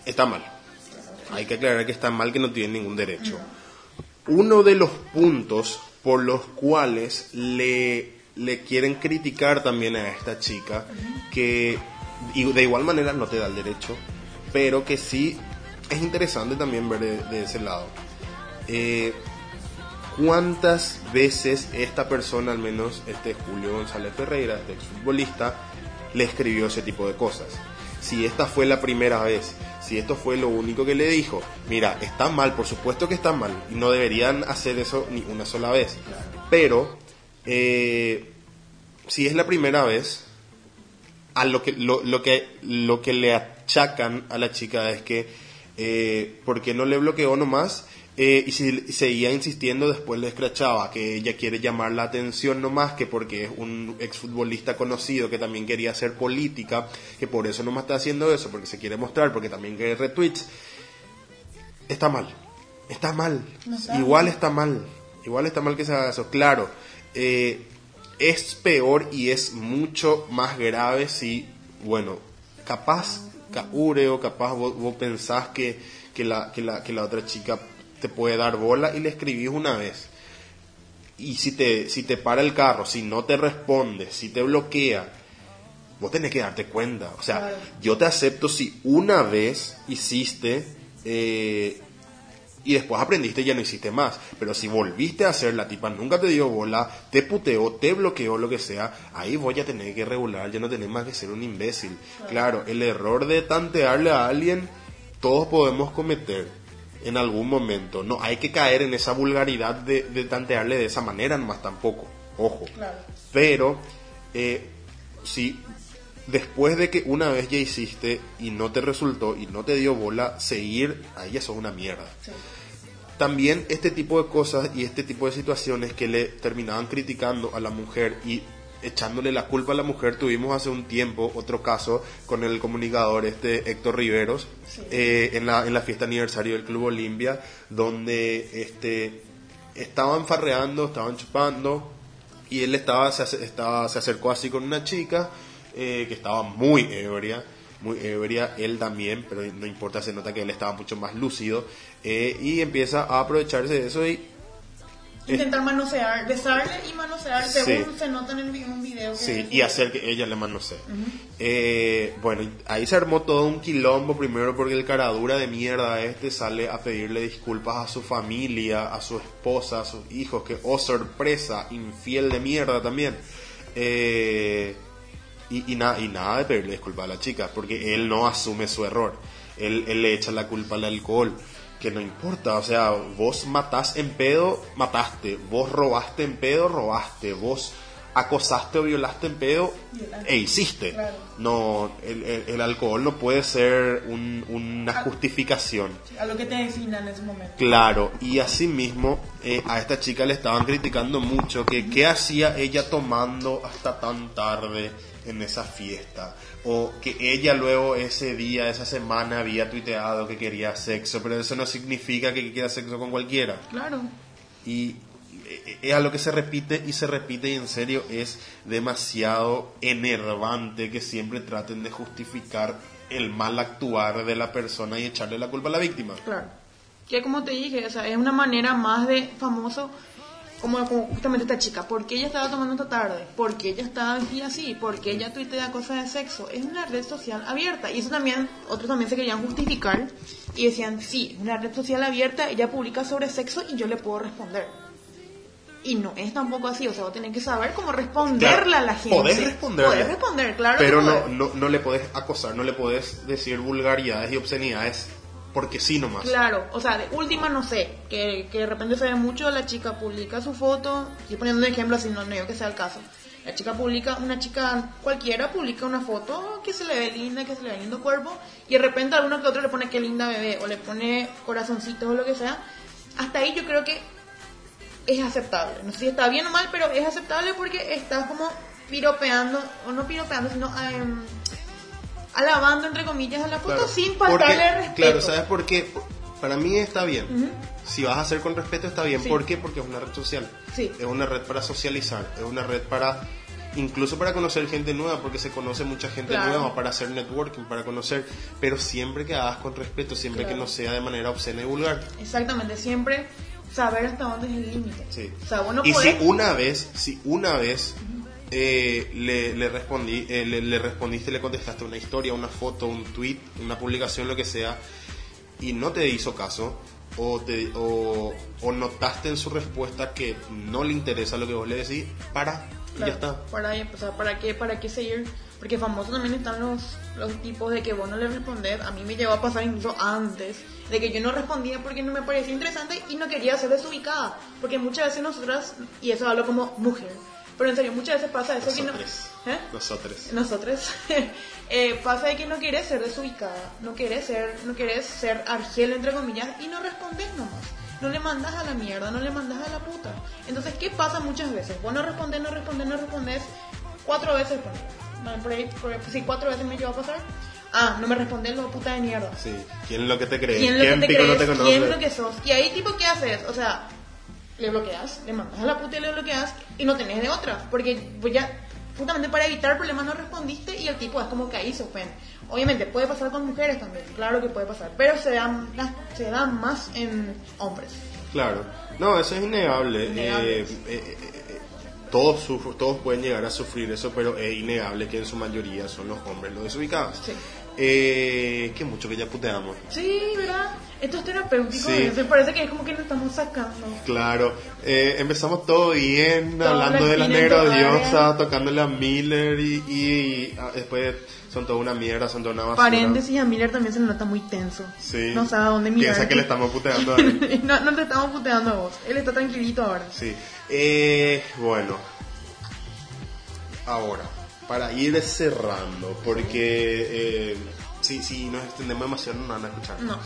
Speaker 1: está mal. Hay que aclarar que está mal, que no tiene ningún derecho. Uno de los puntos por los cuales le, le quieren criticar también a esta chica, que y de igual manera no te da el derecho, pero que sí es interesante también ver de, de ese lado. Eh, cuántas veces esta persona, al menos este Julio González Ferreira, este exfutbolista, le escribió ese tipo de cosas. Si esta fue la primera vez, si esto fue lo único que le dijo, mira, está mal, por supuesto que está mal, y no deberían hacer eso ni una sola vez. Pero, eh, si es la primera vez, a lo que lo, lo que lo que le achacan a la chica es que eh, porque no le bloqueó nomás eh, y si seguía insistiendo después le escrachaba que ella quiere llamar la atención nomás que porque es un exfutbolista conocido que también quería hacer política que por eso nomás está haciendo eso porque se quiere mostrar porque también quiere retweets. Está mal. Está mal.
Speaker 2: No
Speaker 1: igual está mal. Igual está mal que se haga eso. Claro eh, es peor y es mucho más grave si, bueno, capaz, caure o capaz vos, vos pensás que, que, la, que, la, que la otra chica te puede dar bola y le escribís una vez. Y si te, si te para el carro, si no te responde, si te bloquea, vos tenés que darte cuenta. O sea,
Speaker 2: Claro.
Speaker 1: yo te acepto si una vez hiciste eh, y después aprendiste y ya no hiciste más. Pero si volviste a hacer, la tipa nunca te dio bola, te puteó, te bloqueó, lo que sea, ahí voy a tener que regular, ya no tenés más que ser un imbécil. Claro, el error de tantearle a alguien, todos podemos cometer en algún momento. No hay que caer en esa vulgaridad de, de tantearle de esa manera, nomás tampoco. Ojo.
Speaker 2: Claro.
Speaker 1: Pero, eh, si después de que una vez ya hiciste y no te resultó y no te dio bola, seguir, ahí eso es una mierda.
Speaker 2: Sí.
Speaker 1: También este tipo de cosas y este tipo de situaciones que le terminaban criticando a la mujer y echándole la culpa a la mujer, tuvimos hace un tiempo otro caso con el comunicador este Héctor Riveros
Speaker 2: Sí.
Speaker 1: eh, en, la, en la fiesta aniversario del Club Olimpia, donde este, estaban farreando, estaban chupando y él estaba se, estaba, se acercó así con una chica eh, que estaba muy ebria, muy ebria, él también, pero no importa, se nota que él estaba mucho más lúcido eh, y empieza a aprovecharse de eso y
Speaker 2: Intentar manosear, besarle y manosear,
Speaker 1: Sí.
Speaker 2: según se nota en un video. Que
Speaker 1: Sí, y hacer que ella le manosee. Eh, bueno, ahí se armó todo un quilombo, primero porque el caradura de mierda este sale a pedirle disculpas a su familia, a su esposa, a sus hijos, que, oh sorpresa, infiel de mierda también. Eh, Y, y, nada, y nada de pedirle disculpas a la chica, porque él no asume su error. Él, él le echa la culpa al alcohol, que no importa, o sea, vos matás en pedo, mataste, vos robaste en pedo, robaste, vos acosaste o violaste en pedo e hiciste.
Speaker 2: Claro.
Speaker 1: No, el, el- el alcohol no puede ser un- una justificación.
Speaker 2: A lo que te designa en ese momento.
Speaker 1: Claro, y asimismo eh, a esta chica le estaban criticando mucho que qué hacía ella tomando hasta tan tarde en esa fiesta. O que ella luego ese día, esa semana había tuiteado que quería sexo, pero eso no significa que quiera sexo con cualquiera.
Speaker 2: Claro.
Speaker 1: Y eh, es a lo que se repite y se repite y en serio es demasiado enervante que siempre traten de justificar el mal actuar de la persona y echarle la culpa a la víctima.
Speaker 2: Claro. Que como te dije, o sea, es una manera más de famoso, como, como justamente esta chica. ¿Por qué ella estaba tomando esta tarde? ¿Por qué ella estaba vestida así? ¿Por qué ella tuitea cosas de sexo? Es una red social abierta. Y eso también, otros también se querían justificar y decían, sí, es una red social abierta, ella publica sobre sexo y yo le puedo responder. Y no es tampoco así, o sea, vos tenés que saber cómo responderle a la gente.
Speaker 1: Podés responderle.
Speaker 2: Podés responder, claro.
Speaker 1: Pero no, no, no le podés acosar, no le podés decir vulgaridades y obscenidades porque sí nomás.
Speaker 2: Claro, o sea, de última no sé, que, que de repente se ve mucho, la chica publica su foto, estoy poniendo un ejemplo así, no, no digo que sea el caso. La chica publica, una chica cualquiera publica una foto que se le ve linda, que se le ve lindo cuerpo, y de repente alguno que otro le pone qué linda bebé, o le pone corazoncitos o lo que sea. Hasta ahí yo creo que es aceptable. No sé si está bien o mal, pero es aceptable porque estás como piropeando, o no piropeando, sino em, alabando entre comillas a la foto
Speaker 1: Claro,
Speaker 2: sin
Speaker 1: porque-
Speaker 2: faltarle respeto.
Speaker 1: Claro, ¿sabes por qué? Para mí está bien. Si vas a hacer con respeto está bien.
Speaker 2: Sí.
Speaker 1: ¿Por qué? Porque es una red social.
Speaker 2: Sí.
Speaker 1: Es una red para socializar, es una red para incluso para conocer gente nueva, porque se conoce mucha gente
Speaker 2: Claro.
Speaker 1: nueva, para hacer networking, para conocer, pero siempre que hagas con respeto, siempre
Speaker 2: Claro.
Speaker 1: que no sea de manera obscena y vulgar.
Speaker 2: Exactamente, siempre saber hasta dónde es el límite.
Speaker 1: Sí.
Speaker 2: O sea, bueno,
Speaker 1: y
Speaker 2: podés-
Speaker 1: si una vez, si una vez eh, le, le respondí, eh, le, le respondiste, le contestaste una historia, una foto, un tweet, una publicación, lo que sea, y no te hizo caso, o, te, o, o notaste en su respuesta que no le interesa lo que vos le decís, para, y ya está.
Speaker 2: Para, o sea, ¿para qué, para qué seguir? Porque famosos también están los, los tipos de que vos no le respondés. A mí me llegó a pasar incluso antes, de que yo no respondía porque no me parecía interesante y no quería ser desubicada. Porque muchas veces nosotras, y eso hablo como mujer, pero en serio, muchas veces pasa eso que no...
Speaker 1: Nosotros.
Speaker 2: ¿Eh?
Speaker 1: Nosotros.
Speaker 2: nosotros <laughs> eh, pasa de que no quieres ser desubicada no quieres ser no quieres ser argel entre comillas y no respondes nomás no le mandas a la mierda no le mandas a la puta entonces qué pasa muchas veces vos no respondes no respondes no respondes cuatro veces por, no, por ahí, por ahí, sí cuatro veces me llegó a pasar ah no me respondes lo puta de mierda
Speaker 1: Sí. ¿Quién es lo que te cree?
Speaker 2: ¿Quién lo que te
Speaker 1: pico
Speaker 2: crees?
Speaker 1: no te conoce?
Speaker 2: ¿Quién es lo que sos? Y ahí, tipo, ¿qué haces? O sea, le bloqueas, le mandas a la puta y le bloqueas y no tenés de otra. Porque pues ya, justamente para evitar problemas no respondiste y el tipo es como que ahí se ofende. Obviamente, puede pasar con mujeres también, claro que puede pasar, pero se da, se da más en hombres.
Speaker 1: Claro, no, eso es innegable.
Speaker 2: Innegable.
Speaker 1: Eh, eh, eh, eh, todos, sufr- todos pueden llegar a sufrir eso, pero es innegable que en su mayoría son los hombres los desubicados.
Speaker 2: Sí.
Speaker 1: Eh, que mucho que ya puteamos.
Speaker 2: Sí, ¿verdad? Esto es terapéutico,
Speaker 1: Sí.
Speaker 2: me parece que es como que nos estamos sacando.
Speaker 1: Claro, eh, empezamos todo bien,
Speaker 2: Todo
Speaker 1: hablando de
Speaker 2: toda
Speaker 1: negrodiosas,
Speaker 2: área.
Speaker 1: tocándole a Miller y, y, ah, después son toda una mierda, son toda una basura.
Speaker 2: Paréntesis, a Miller también se le nota muy tenso.
Speaker 1: Sí.
Speaker 2: No sabe a dónde mirar.
Speaker 1: Piensa que le estamos puteando a él. <laughs>
Speaker 2: no, no te estamos puteando a vos. Él está tranquilito ahora.
Speaker 1: Sí. Eh, bueno. Ahora, para ir cerrando, porque eh, si, si nos extendemos demasiado no van a escuchar.
Speaker 2: No.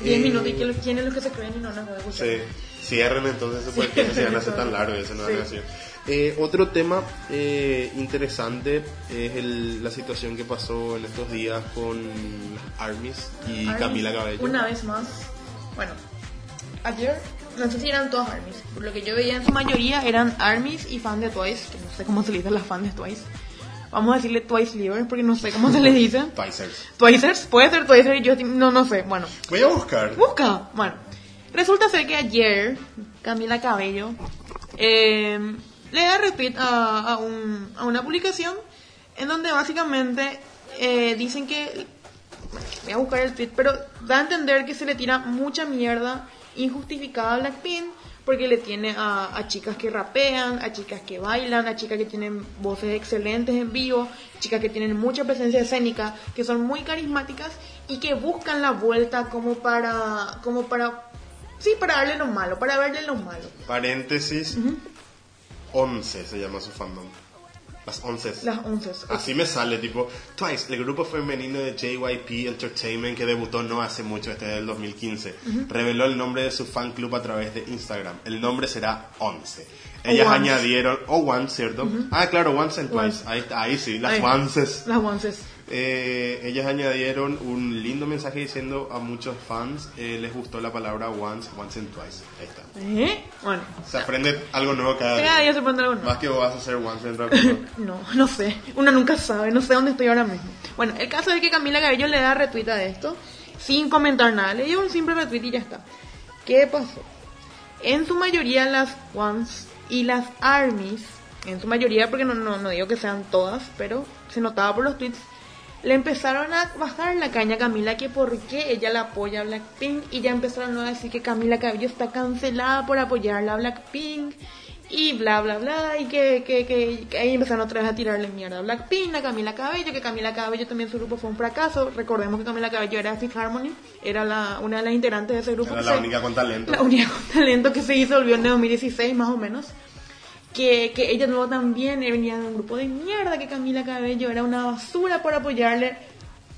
Speaker 2: 10
Speaker 1: Eh,
Speaker 2: minutos y que, quién es los que se creen y no nos van a escuchar.
Speaker 1: Sí. Cierren entonces porque
Speaker 2: Sí.
Speaker 1: se van a hacer tan <laughs> largo y eso no van a decir. Eh, otro tema eh, interesante es el- la situación que pasó en estos días con las Armies y Camila Cabello.
Speaker 2: Una vez más. Bueno, ayer, no sé si eran todas Armies. Por lo que yo veía en su mayoría eran Armies y fan de Twice, que no sé cómo se le dice las fans de Twice. Vamos a decirle Twice Livers porque no sé cómo se le dice.
Speaker 1: Twisers.
Speaker 2: Twicers, puede ser Twicer y yo no, no sé. Bueno,
Speaker 1: Voy a buscar.
Speaker 2: Busca. Bueno, resulta ser que ayer Camila Cabello eh, le da retweet a, a, un- a una publicación en donde básicamente eh, dicen que. Voy a buscar el tweet, pero da a entender que se le tira mucha mierda injustificada a Blackpink porque le tiene a, a chicas que rapean, a chicas que bailan, a chicas que tienen voces excelentes en vivo, chicas que tienen mucha presencia escénica, que son muy carismáticas y que buscan la vuelta como para, como para, sí, para darle lo malo, para verle lo malo.
Speaker 1: Paréntesis, 11 se llama su fandom. Las 11.
Speaker 2: Las once.
Speaker 1: Así me sale, tipo, Twice, el grupo femenino de JYP Entertainment que debutó no hace mucho, este es del 2015, reveló el nombre de su fan club a través de Instagram. El nombre será 11. Ellas
Speaker 2: Once.
Speaker 1: añadieron, o Once, ¿cierto? Ah, claro, Once and Twice.
Speaker 2: Once.
Speaker 1: Ahí, ahí sí, las
Speaker 2: Ahí.
Speaker 1: Onces.
Speaker 2: Las onces.
Speaker 1: Eh, ellas añadieron un lindo mensaje diciendo a muchos fans eh, les gustó la palabra once, once and twice. Ahí está.
Speaker 2: ¿Eh? Bueno.
Speaker 1: Se aprende algo nuevo cada
Speaker 2: Cada
Speaker 1: día.
Speaker 2: día se pone algo nuevo.
Speaker 1: Más que vos vas a hacer once and twice. <laughs>
Speaker 2: No, no sé. Uno nunca sabe. No sé dónde estoy ahora mismo. Bueno, el caso es que Camila Cabello le da retweet a esto sin comentar nada. Le dio un simple retweet y ya está. ¿Qué pasó? En su mayoría las ones y las armies, en su mayoría porque no, no, no digo que sean todas, pero se notaba por los tweets, le empezaron a bajar la caña a Camila que por qué ella la apoya a Blackpink y ya empezaron a decir que Camila Cabello está cancelada por apoyarla a Blackpink y bla bla bla y que, que, que, que ahí empezaron otra vez a tirarle mierda a Blackpink, a Camila Cabello, que Camila Cabello también su grupo fue un fracaso, recordemos que Camila Cabello era Fifth Harmony, era la, una de las integrantes de ese grupo.
Speaker 1: Era la
Speaker 2: se-
Speaker 1: única con talento.
Speaker 2: la única con talento que se disolvió en el 2016 más o menos que, que ella luego también venía de un grupo de mierda, que Camila Cabello era una basura por apoyarle,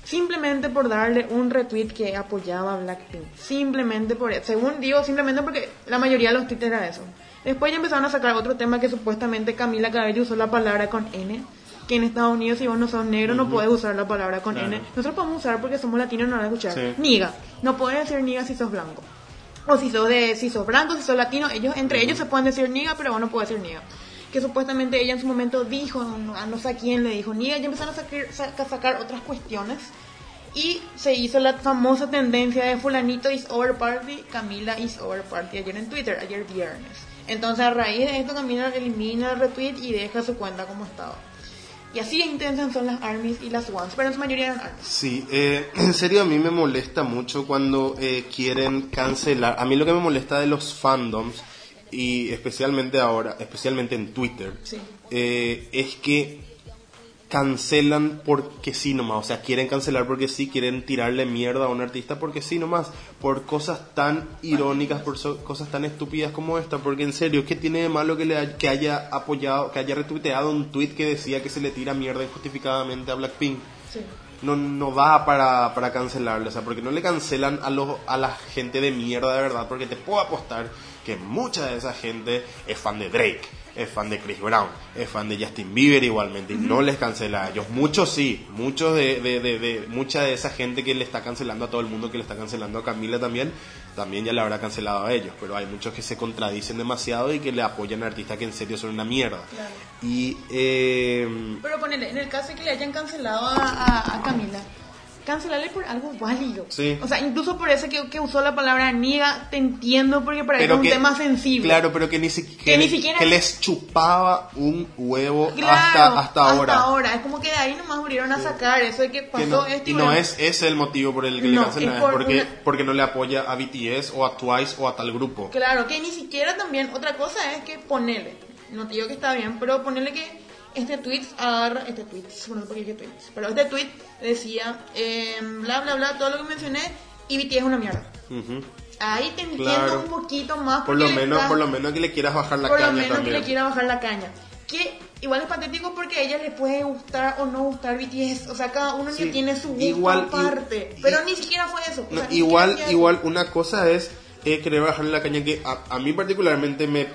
Speaker 2: simplemente por darle un retweet que apoyaba a Blackpink. Simplemente por eso. Según digo, simplemente porque la mayoría de los tweets era eso. Después ya empezaron a sacar otro tema que supuestamente Camila Cabello usó la palabra con N. Que en Estados Unidos, si vos no sos negro, no puedes usar la palabra con
Speaker 1: Claro.
Speaker 2: N. Nosotros podemos usar porque somos latinos y no van a escuchar.
Speaker 1: Sí.
Speaker 2: Niga. No puedes decir niga si sos blanco. O si sos de, si sos blanco, si sos latino, ellos, entre ellos se pueden decir niga, pero vos no decir niga. Que supuestamente ella en su momento dijo, no, sé a quién le dijo niga, y empezaron a sacar, sa- a sacar otras cuestiones. Y se hizo la famosa tendencia de fulanito is over party, Camila is over party ayer en Twitter, ayer viernes. Entonces a raíz de esto Camila elimina el retweet y deja su cuenta como estaba. Y así intensas son las armies y las ones, pero en su mayoría eran armies.
Speaker 1: Sí, eh, <clears throat> en serio a mí me molesta mucho cuando eh, quieren cancelar. A mí lo que me molesta de los fandoms y especialmente ahora, especialmente en Twitter,
Speaker 2: Sí.
Speaker 1: eh, es que cancelan porque sí nomás, o sea, quieren cancelar porque sí, quieren tirarle mierda a un artista porque sí nomás, por cosas tan irónicas, por so- cosas tan estúpidas como esta, porque en serio, ¿qué tiene de malo que, le hay- que haya apoyado, que haya retuiteado un tweet que decía que se le tira mierda injustificadamente a Blackpink?
Speaker 2: Sí.
Speaker 1: no, no da para, para cancelarlo, o sea, porque no le cancelan a, los, a la gente de mierda de verdad, porque te puedo apostar que mucha de esa gente es fan de Drake, es fan de Chris Brown, es fan de Justin Bieber igualmente, y no les cancela a ellos. Muchos sí, muchos de, de, de, de- mucha de esa gente que le está cancelando a todo el mundo, que le está cancelando a Camila también, también ya le habrá cancelado a ellos, pero hay muchos que se contradicen demasiado y que le apoyan a artistas que en serio son una mierda.
Speaker 2: Claro.
Speaker 1: Y eh,
Speaker 2: Pero ponele, en el caso de que le hayan cancelado a, a- a Camila, cancelarle por algo válido.
Speaker 1: Sí.
Speaker 2: O sea, incluso por eso que, que usó la palabra niga, te entiendo porque para ella es un tema sensible.
Speaker 1: Claro, pero que ni, si- que,
Speaker 2: ni siquiera-
Speaker 1: que les chupaba un huevo
Speaker 2: Claro,
Speaker 1: hasta, hasta ahora.
Speaker 2: Hasta ahora. Es como que de ahí nomás volvieron a sacar eso de que pasó
Speaker 1: no-
Speaker 2: esto
Speaker 1: y no
Speaker 2: bueno,
Speaker 1: es ese el motivo por el que le
Speaker 2: No,
Speaker 1: cancelan,
Speaker 2: es
Speaker 1: es
Speaker 2: por
Speaker 1: porque,
Speaker 2: una-
Speaker 1: porque no le apoya a BTS o a Twice o a tal grupo.
Speaker 2: Claro, que ni siquiera también, otra cosa es que ponele, no te digo que está bien, pero ponele que este tweet agarra, este tweet, bueno, porque tweets, pero este tweet decía, eh, bla, bla, bla, todo lo que mencioné, y BTS es una mierda. Ahí te entiendo
Speaker 1: Claro.
Speaker 2: un poquito más.
Speaker 1: Por lo menos, por lo menos que le quieras bajar la
Speaker 2: por lo
Speaker 1: caña
Speaker 2: menos
Speaker 1: también.
Speaker 2: que le quiera bajar la caña. Que igual es patético porque a ella le puede gustar o no gustar BTS. O sea, cada uno
Speaker 1: Sí,
Speaker 2: tiene su gusto
Speaker 1: igual-
Speaker 2: aparte.
Speaker 1: y-
Speaker 2: pero
Speaker 1: y-
Speaker 2: ni siquiera fue eso. o sea,
Speaker 1: igual, igual, una cosa es eh, querer bajarle la caña que a, a mí particularmente me,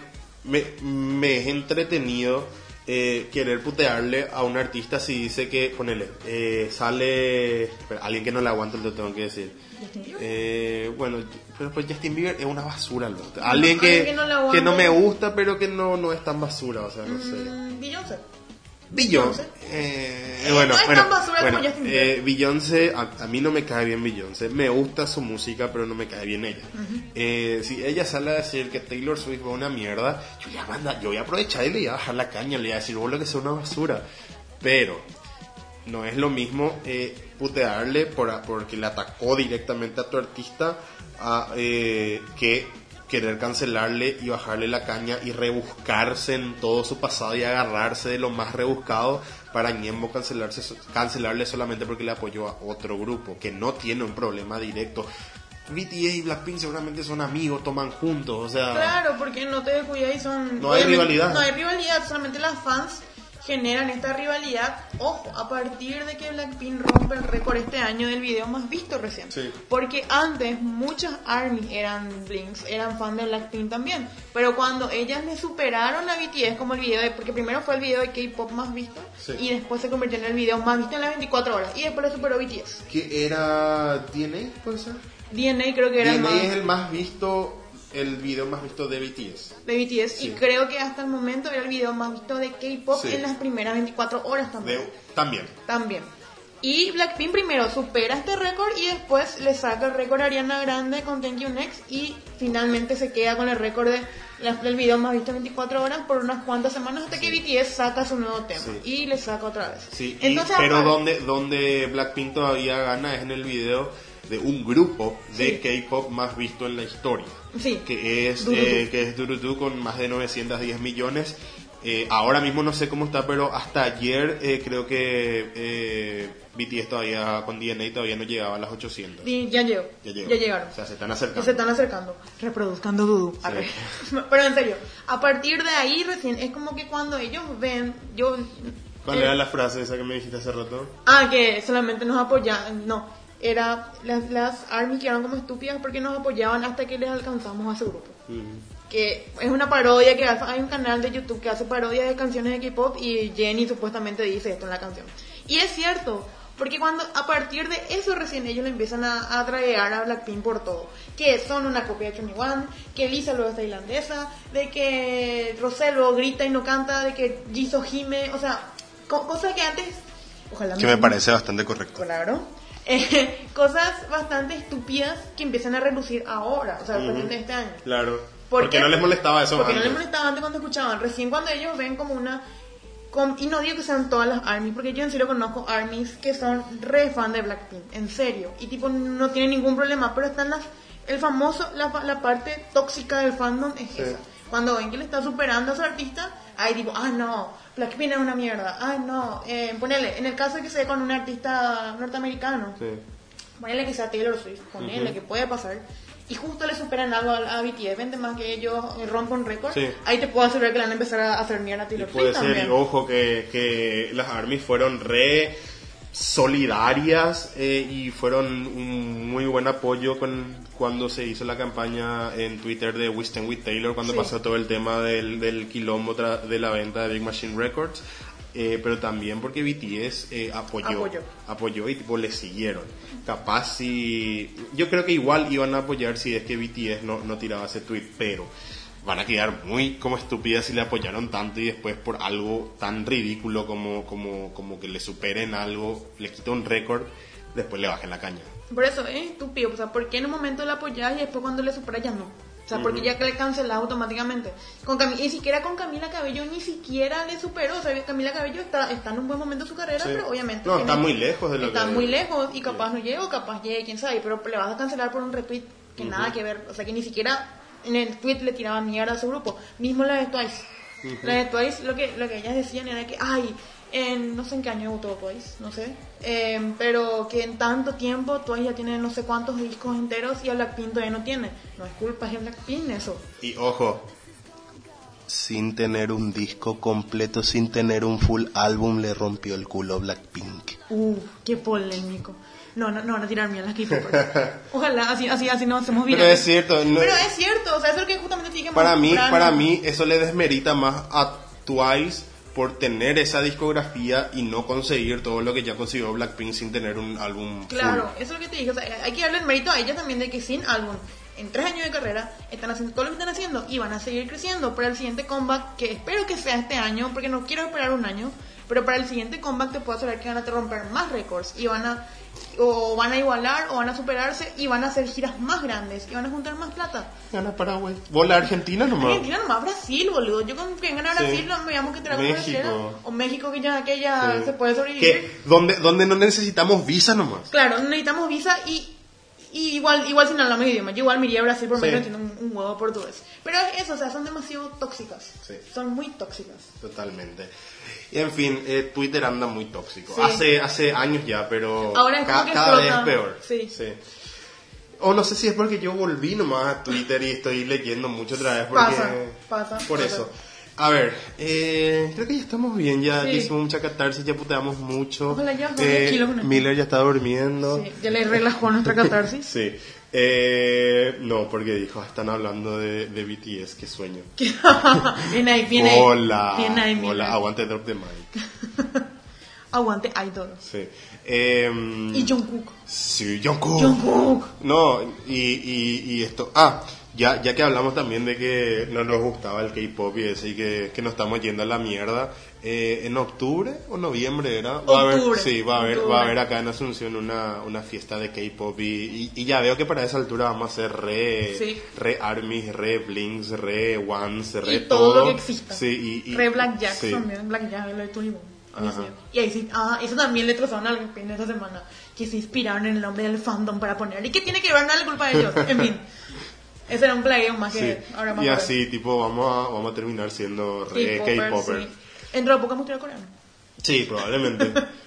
Speaker 1: me, me es entretenido eh, querer putearle a un artista si dice que, ponele, eh, sale, espera, alguien que no le aguanta, te tengo que decir.
Speaker 2: Justin Bieber.
Speaker 1: Eh, bueno, pero pues Justin Bieber es una basura, loco. Alguien que,
Speaker 2: alguien que no
Speaker 1: que no me gusta, pero que no, no es tan basura, o sea, no sé.
Speaker 2: Mm, Beyoncé.
Speaker 1: Beyoncé. Eh,
Speaker 2: Eh,
Speaker 1: bueno,
Speaker 2: no es
Speaker 1: bueno,
Speaker 2: tan basura como Justin Bieber.
Speaker 1: eh, Beyoncé, a, a mí no me cae bien Beyoncé. Me gusta su música, pero no me cae bien ella. Eh, si ella sale a decir que Taylor Swift va una mierda, yo ya manda, yo voy a aprovechar y le voy a bajar la caña, le voy a decir, vos lo que es una basura. Pero no es lo mismo eh, putearle por, porque le atacó directamente a tu artista a, eh, que querer cancelarle y bajarle la caña y rebuscarse en todo su pasado y agarrarse de lo más rebuscado para Ñembo cancelarse, cancelarle solamente porque le apoyó a otro grupo que no tiene un problema directo. BTS y Blackpink seguramente son amigos, toman juntos, o sea...
Speaker 2: Claro, porque no te descuidas y son...
Speaker 1: No hay rivalidad.
Speaker 2: No hay rivalidad, solamente las fans generan esta rivalidad. Ojo, a partir de que Blackpink rompe el récord este año del video más visto recién.
Speaker 1: Sí.
Speaker 2: Porque antes muchas ARMY eran Blinks, eran fan de Blackpink también. Pero cuando ellas le superaron a BTS como el video de... Porque primero fue el video de K-pop más visto
Speaker 1: Sí.
Speaker 2: y después se convirtió en el video más visto en las 24 horas. Y después le superó BTS.
Speaker 1: ¿Qué era DNA, puede ser?
Speaker 2: DNA creo que era el
Speaker 1: DNA
Speaker 2: más...
Speaker 1: es el más visto, el video más visto de BTS.
Speaker 2: de BTS
Speaker 1: Sí.
Speaker 2: y creo que hasta el momento era el video más visto de K-pop
Speaker 1: Sí.
Speaker 2: en las primeras 24 horas también.
Speaker 1: De- también.
Speaker 2: También. Y Blackpink primero supera este récord y después le saca el récord a Ariana Grande con Thank You Next y finalmente se queda con el récord de la- del video más visto en 24 horas por unas cuantas semanas hasta que BTS saca su nuevo tema
Speaker 1: Sí.
Speaker 2: y le saca otra vez.
Speaker 1: Sí, y-
Speaker 2: Entonces,
Speaker 1: pero
Speaker 2: aparte-
Speaker 1: donde, donde Blackpink todavía gana es en el video de un grupo de
Speaker 2: Sí.
Speaker 1: K-pop más visto en la historia.
Speaker 2: Sí.
Speaker 1: Que es,
Speaker 2: Durudu.
Speaker 1: eh, que es Durudu con más de 910 millones. Eh, ahora mismo no sé cómo está, pero hasta ayer eh, creo que eh, BTS todavía con DNA todavía no llegaba a las 800.
Speaker 2: Y ya llegó.
Speaker 1: Ya llegó.
Speaker 2: llegaron.
Speaker 1: O sea, se están
Speaker 2: Y
Speaker 1: acercando.
Speaker 2: se están acercando, reproduzcando Dudu. Arre. <laughs> Pero en serio, a partir de ahí recién es como que cuando ellos ven, yo...
Speaker 1: ¿Cuál
Speaker 2: eh,
Speaker 1: era la frase esa que me dijiste hace rato?
Speaker 2: Ah, que solamente nos apoyaban, no, era las, las ARMY quedaron como estúpidas porque nos apoyaban hasta que les alcanzamos a su grupo. Que es una parodia que hace, hay un canal de YouTube que hace parodias de canciones de K-pop y Jenny supuestamente dice esto en la canción. Y es cierto, porque cuando a partir de eso recién ellos le empiezan a, a traer a Blackpink por todo. Que son una copia de 21, que Lisa luego es tailandesa, de que Rosé luego grita y no canta, de que Jisoo gime, o sea, co- cosas que antes... Ojalá
Speaker 1: Que me parece bastante correcto.
Speaker 2: Claro. Eh, <laughs> cosas bastante estúpidas que empiezan a relucir ahora, o sea,
Speaker 1: Ujú.
Speaker 2: recién de este año.
Speaker 1: Claro.
Speaker 2: ¿Por
Speaker 1: Porque
Speaker 2: qué?
Speaker 1: no les molestaba eso
Speaker 2: Porque no
Speaker 1: antes.
Speaker 2: les molestaba antes cuando escuchaban. Recién cuando ellos ven como una... com- y no digo que sean todas las ARMYs, porque yo en serio conozco ARMYs que son re fan de Blackpink, en serio. Y tipo, no tienen ningún problema, pero están las... El famoso, la, la parte tóxica del fandom es esa. Cuando ven que le está superando a su artista, ahí tipo, ah, no, Blackpink es una mierda. Ah, no, eh, ponele, en el caso de que sea con un artista norteamericano,
Speaker 1: Sí.
Speaker 2: Ponele que sea Taylor Swift, ponele
Speaker 1: Ujú.
Speaker 2: que puede pasar. Y justo le superan algo a, a BTS, vende más que ellos eh, rompen un récord.
Speaker 1: Sí.
Speaker 2: Ahí te puedo asegurar que le van a empezar a hacer mierda a
Speaker 1: Y
Speaker 2: Taylor
Speaker 1: puede
Speaker 2: Swift
Speaker 1: ser,
Speaker 2: también.
Speaker 1: y ojo, que, que las ARMY fueron re solidarias eh, y fueron un muy buen apoyo con cuando se hizo la campaña en Twitter de Stand With Taylor, cuando
Speaker 2: Sí.
Speaker 1: pasó todo el tema del, del quilombo de la venta de Big Machine Records. eh, pero también porque BTS eh, apoyó,
Speaker 2: Apoyó.
Speaker 1: apoyó y tipo le siguieron. Capaz si... Yo creo que igual iban a apoyar si es que BTS no, no tiraba ese tweet, pero van a quedar muy como estúpidas si le apoyaron tanto y después por algo tan ridículo como, como, como que le superen algo, le quita un récord, después le bajen la caña.
Speaker 2: Por eso es estúpido. O sea, ¿por qué en un momento le apoyas y después cuando le superas ya no? O sea, porque ya que le cancelas automáticamente. Con Cami- y siquiera con Camila Cabello ni siquiera le superó. O sea, Camila Cabello está, está en un buen momento de su carrera,
Speaker 1: Sí.
Speaker 2: pero obviamente...
Speaker 1: No, está muy lejos de lo
Speaker 2: Está
Speaker 1: que-
Speaker 2: muy lejos y capaz no llega o capaz llegue, quién sabe. Pero le vas a cancelar por un retweet que nada que ver. O sea, que ni siquiera en el tweet le tiraban mierda a su grupo. Mismo la de Twice. La de Twice, lo que, lo que ellas decían era que, ay, en, no sé en qué año debutó Twice, no sé. Eh, pero que en tanto tiempo Twice ya tiene no sé cuántos discos enteros y a Blackpink todavía no tiene. No es culpa de Blackpink eso.
Speaker 1: Y ojo, sin tener un disco completo, sin tener un full álbum, le rompió el culo Blackpink.
Speaker 2: Uf, qué polémico. No, no, no, no tirar mierda aquí. <laughs> Ojalá, así, así, así no hacemos
Speaker 1: Pero
Speaker 2: virales.
Speaker 1: es cierto, no-
Speaker 2: Pero es cierto, o sea, eso es lo que justamente te dije
Speaker 1: para mí, para mí eso le desmerita más a Twice por tener esa discografía y no conseguir todo lo que ya consiguió Blackpink sin tener un álbum.
Speaker 2: Claro, eso es lo que te dije. O sea, hay que darle el mérito a ella también de que sin álbum, en tres años de carrera, están haciendo todo lo que están haciendo y van a seguir creciendo. Para el siguiente comeback, que espero que sea este año, porque no quiero esperar un año, pero para el siguiente comeback te puedo asegurar que van a romper más récords y van a o van a igualar o van a superarse y van a hacer giras más grandes y van a juntar más plata.
Speaker 1: Gana Paraguay. Bola Argentina nomás.
Speaker 2: Argentina nomás Brasil, boludo. Yo con que gana
Speaker 1: Sí.
Speaker 2: Brasil no veamos que traemos
Speaker 1: México.
Speaker 2: O México que ya, que ya
Speaker 1: Sí.
Speaker 2: se puede sobrevivir.
Speaker 1: Que, donde, no necesitamos visa nomás.
Speaker 2: Claro, necesitamos visa y, Y igual, igual si no hablamos idioma, yo igual me iría a Brasil por
Speaker 1: Sí.
Speaker 2: menos tiene un, un huevo portugués. Pero es eso, o sea, son demasiado tóxicas.
Speaker 1: Sí.
Speaker 2: Son muy tóxicas.
Speaker 1: Totalmente. Y en fin, eh, Twitter anda muy tóxico.
Speaker 2: Sí.
Speaker 1: Hace, hace años ya, pero
Speaker 2: Ahora es
Speaker 1: ca-
Speaker 2: que
Speaker 1: cada vez
Speaker 2: explota.
Speaker 1: peor.
Speaker 2: Sí.
Speaker 1: O no sé si es porque yo volví nomás a Twitter y estoy leyendo mucho otra vez. Porque...
Speaker 2: Pasa, pasa,
Speaker 1: Por
Speaker 2: pasa.
Speaker 1: eso. A ver, eh, creo que ya estamos bien, ya,
Speaker 2: Sí.
Speaker 1: ya hicimos mucha catarsis, ya puteamos mucho.
Speaker 2: Ojalá ya
Speaker 1: Eh,
Speaker 2: kilos con.
Speaker 1: Miller ya está durmiendo.
Speaker 2: Sí, ya le relajó nuestra <laughs> catarsis.
Speaker 1: Sí. Eh, no, porque dijo, están hablando de, de BTS, qué sueño. <laughs>
Speaker 2: bien ahí, bien ahí.
Speaker 1: Hola,
Speaker 2: Bien ahí,
Speaker 1: hola, aguante drop the mic. <laughs>
Speaker 2: Aguante idol.
Speaker 1: Sí. Em,
Speaker 2: Y Jungkook.
Speaker 1: Sí, Jungkook.
Speaker 2: Jungkook.
Speaker 1: No, y, y, y esto. Ah, ya, ya que hablamos también de que no nos gustaba el K-pop y eso, y que, que nos estamos yendo a la mierda. eh, en octubre o noviembre era. Va a haber,
Speaker 2: Octubre,
Speaker 1: sí, va a haber,
Speaker 2: octubre.
Speaker 1: va a haber acá en Asunción una, una fiesta de K-pop y, y, y ya veo que para esa altura vamos a ser re,
Speaker 2: Sí.
Speaker 1: re armies, re blinks, re ones, re
Speaker 2: Y todo lo que exista.
Speaker 1: Sí, y,
Speaker 2: Re Black Jack
Speaker 1: sí.
Speaker 2: también. Black Jack, lo de sí. Y ahí sí, ah, eso también le trozaron al en esta semana. Que se inspiraron en el nombre del fandom para poner. ¿Y qué tiene que ver? Es la culpa de ellos. En fin. <laughs> Ese era un plagueo más
Speaker 1: Sí.
Speaker 2: que ahora más
Speaker 1: Y así, tipo, vamos a, vamos a terminar siendo K-popper.
Speaker 2: Sí. Poco vamos a estudiar coreano.
Speaker 1: Sí, probablemente. <laughs>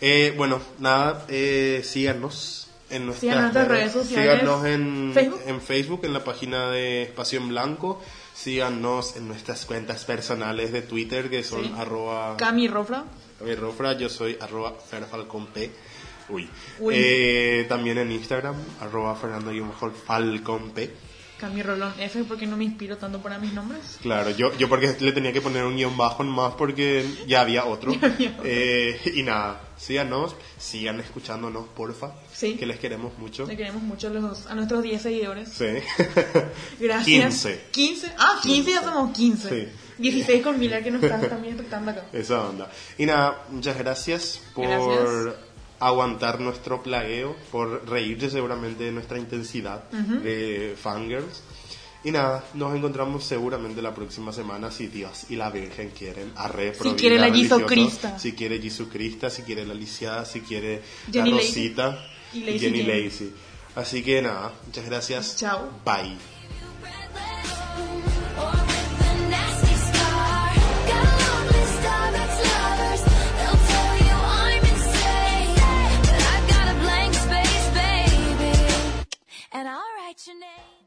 Speaker 1: Eh, bueno, nada, eh, síganos en nuestras,
Speaker 2: Síganos en nuestras redes sociales.
Speaker 1: Síganos en
Speaker 2: ¿Facebook?
Speaker 1: en Facebook, en la página de Espacio en Blanco. Síganos en nuestras cuentas personales de Twitter, que son
Speaker 2: Sí.
Speaker 1: arroba
Speaker 2: Cami Rofra.
Speaker 1: Cami Rofra, yo soy arroba ferfalconp. Uy.
Speaker 2: Uy.
Speaker 1: Eh, también en Instagram, arroba fernando-falconp.
Speaker 2: Cami Rolón F porque no me inspiro tanto para mis nombres.
Speaker 1: Claro, yo, yo porque le tenía que poner un guion bajo más porque ya había otro. <laughs>
Speaker 2: Ya había otro.
Speaker 1: Eh, y nada, síganos, sigan escuchándonos, porfa.
Speaker 2: Sí.
Speaker 1: Que les queremos mucho.
Speaker 2: Le queremos mucho a, los, a nuestros 10 seguidores.
Speaker 1: Sí. <laughs>
Speaker 2: Gracias.
Speaker 1: 15.
Speaker 2: 15. Ah, 15 ya somos 15.
Speaker 1: Sí.
Speaker 2: 16 con Miller que nos <laughs> está también expectando acá.
Speaker 1: Esa onda. Y nada, muchas gracias por
Speaker 2: Gracias.
Speaker 1: Aguantar nuestro plagueo, por reírse seguramente de nuestra intensidad de fangirls. Y nada, nos encontramos seguramente la próxima semana si Dios y la Virgen quieren. Arre,
Speaker 2: Si quiere la Jesucrista.
Speaker 1: Si quiere Jesucrista, si quiere la Lisiada, si quiere
Speaker 2: Jenny
Speaker 1: la. Rosita
Speaker 2: Y
Speaker 1: y
Speaker 2: Lacey
Speaker 1: Jenny
Speaker 2: Jenny.
Speaker 1: Lacey. Así que nada, muchas gracias.
Speaker 2: Chao.
Speaker 1: Bye. and I'll write your name.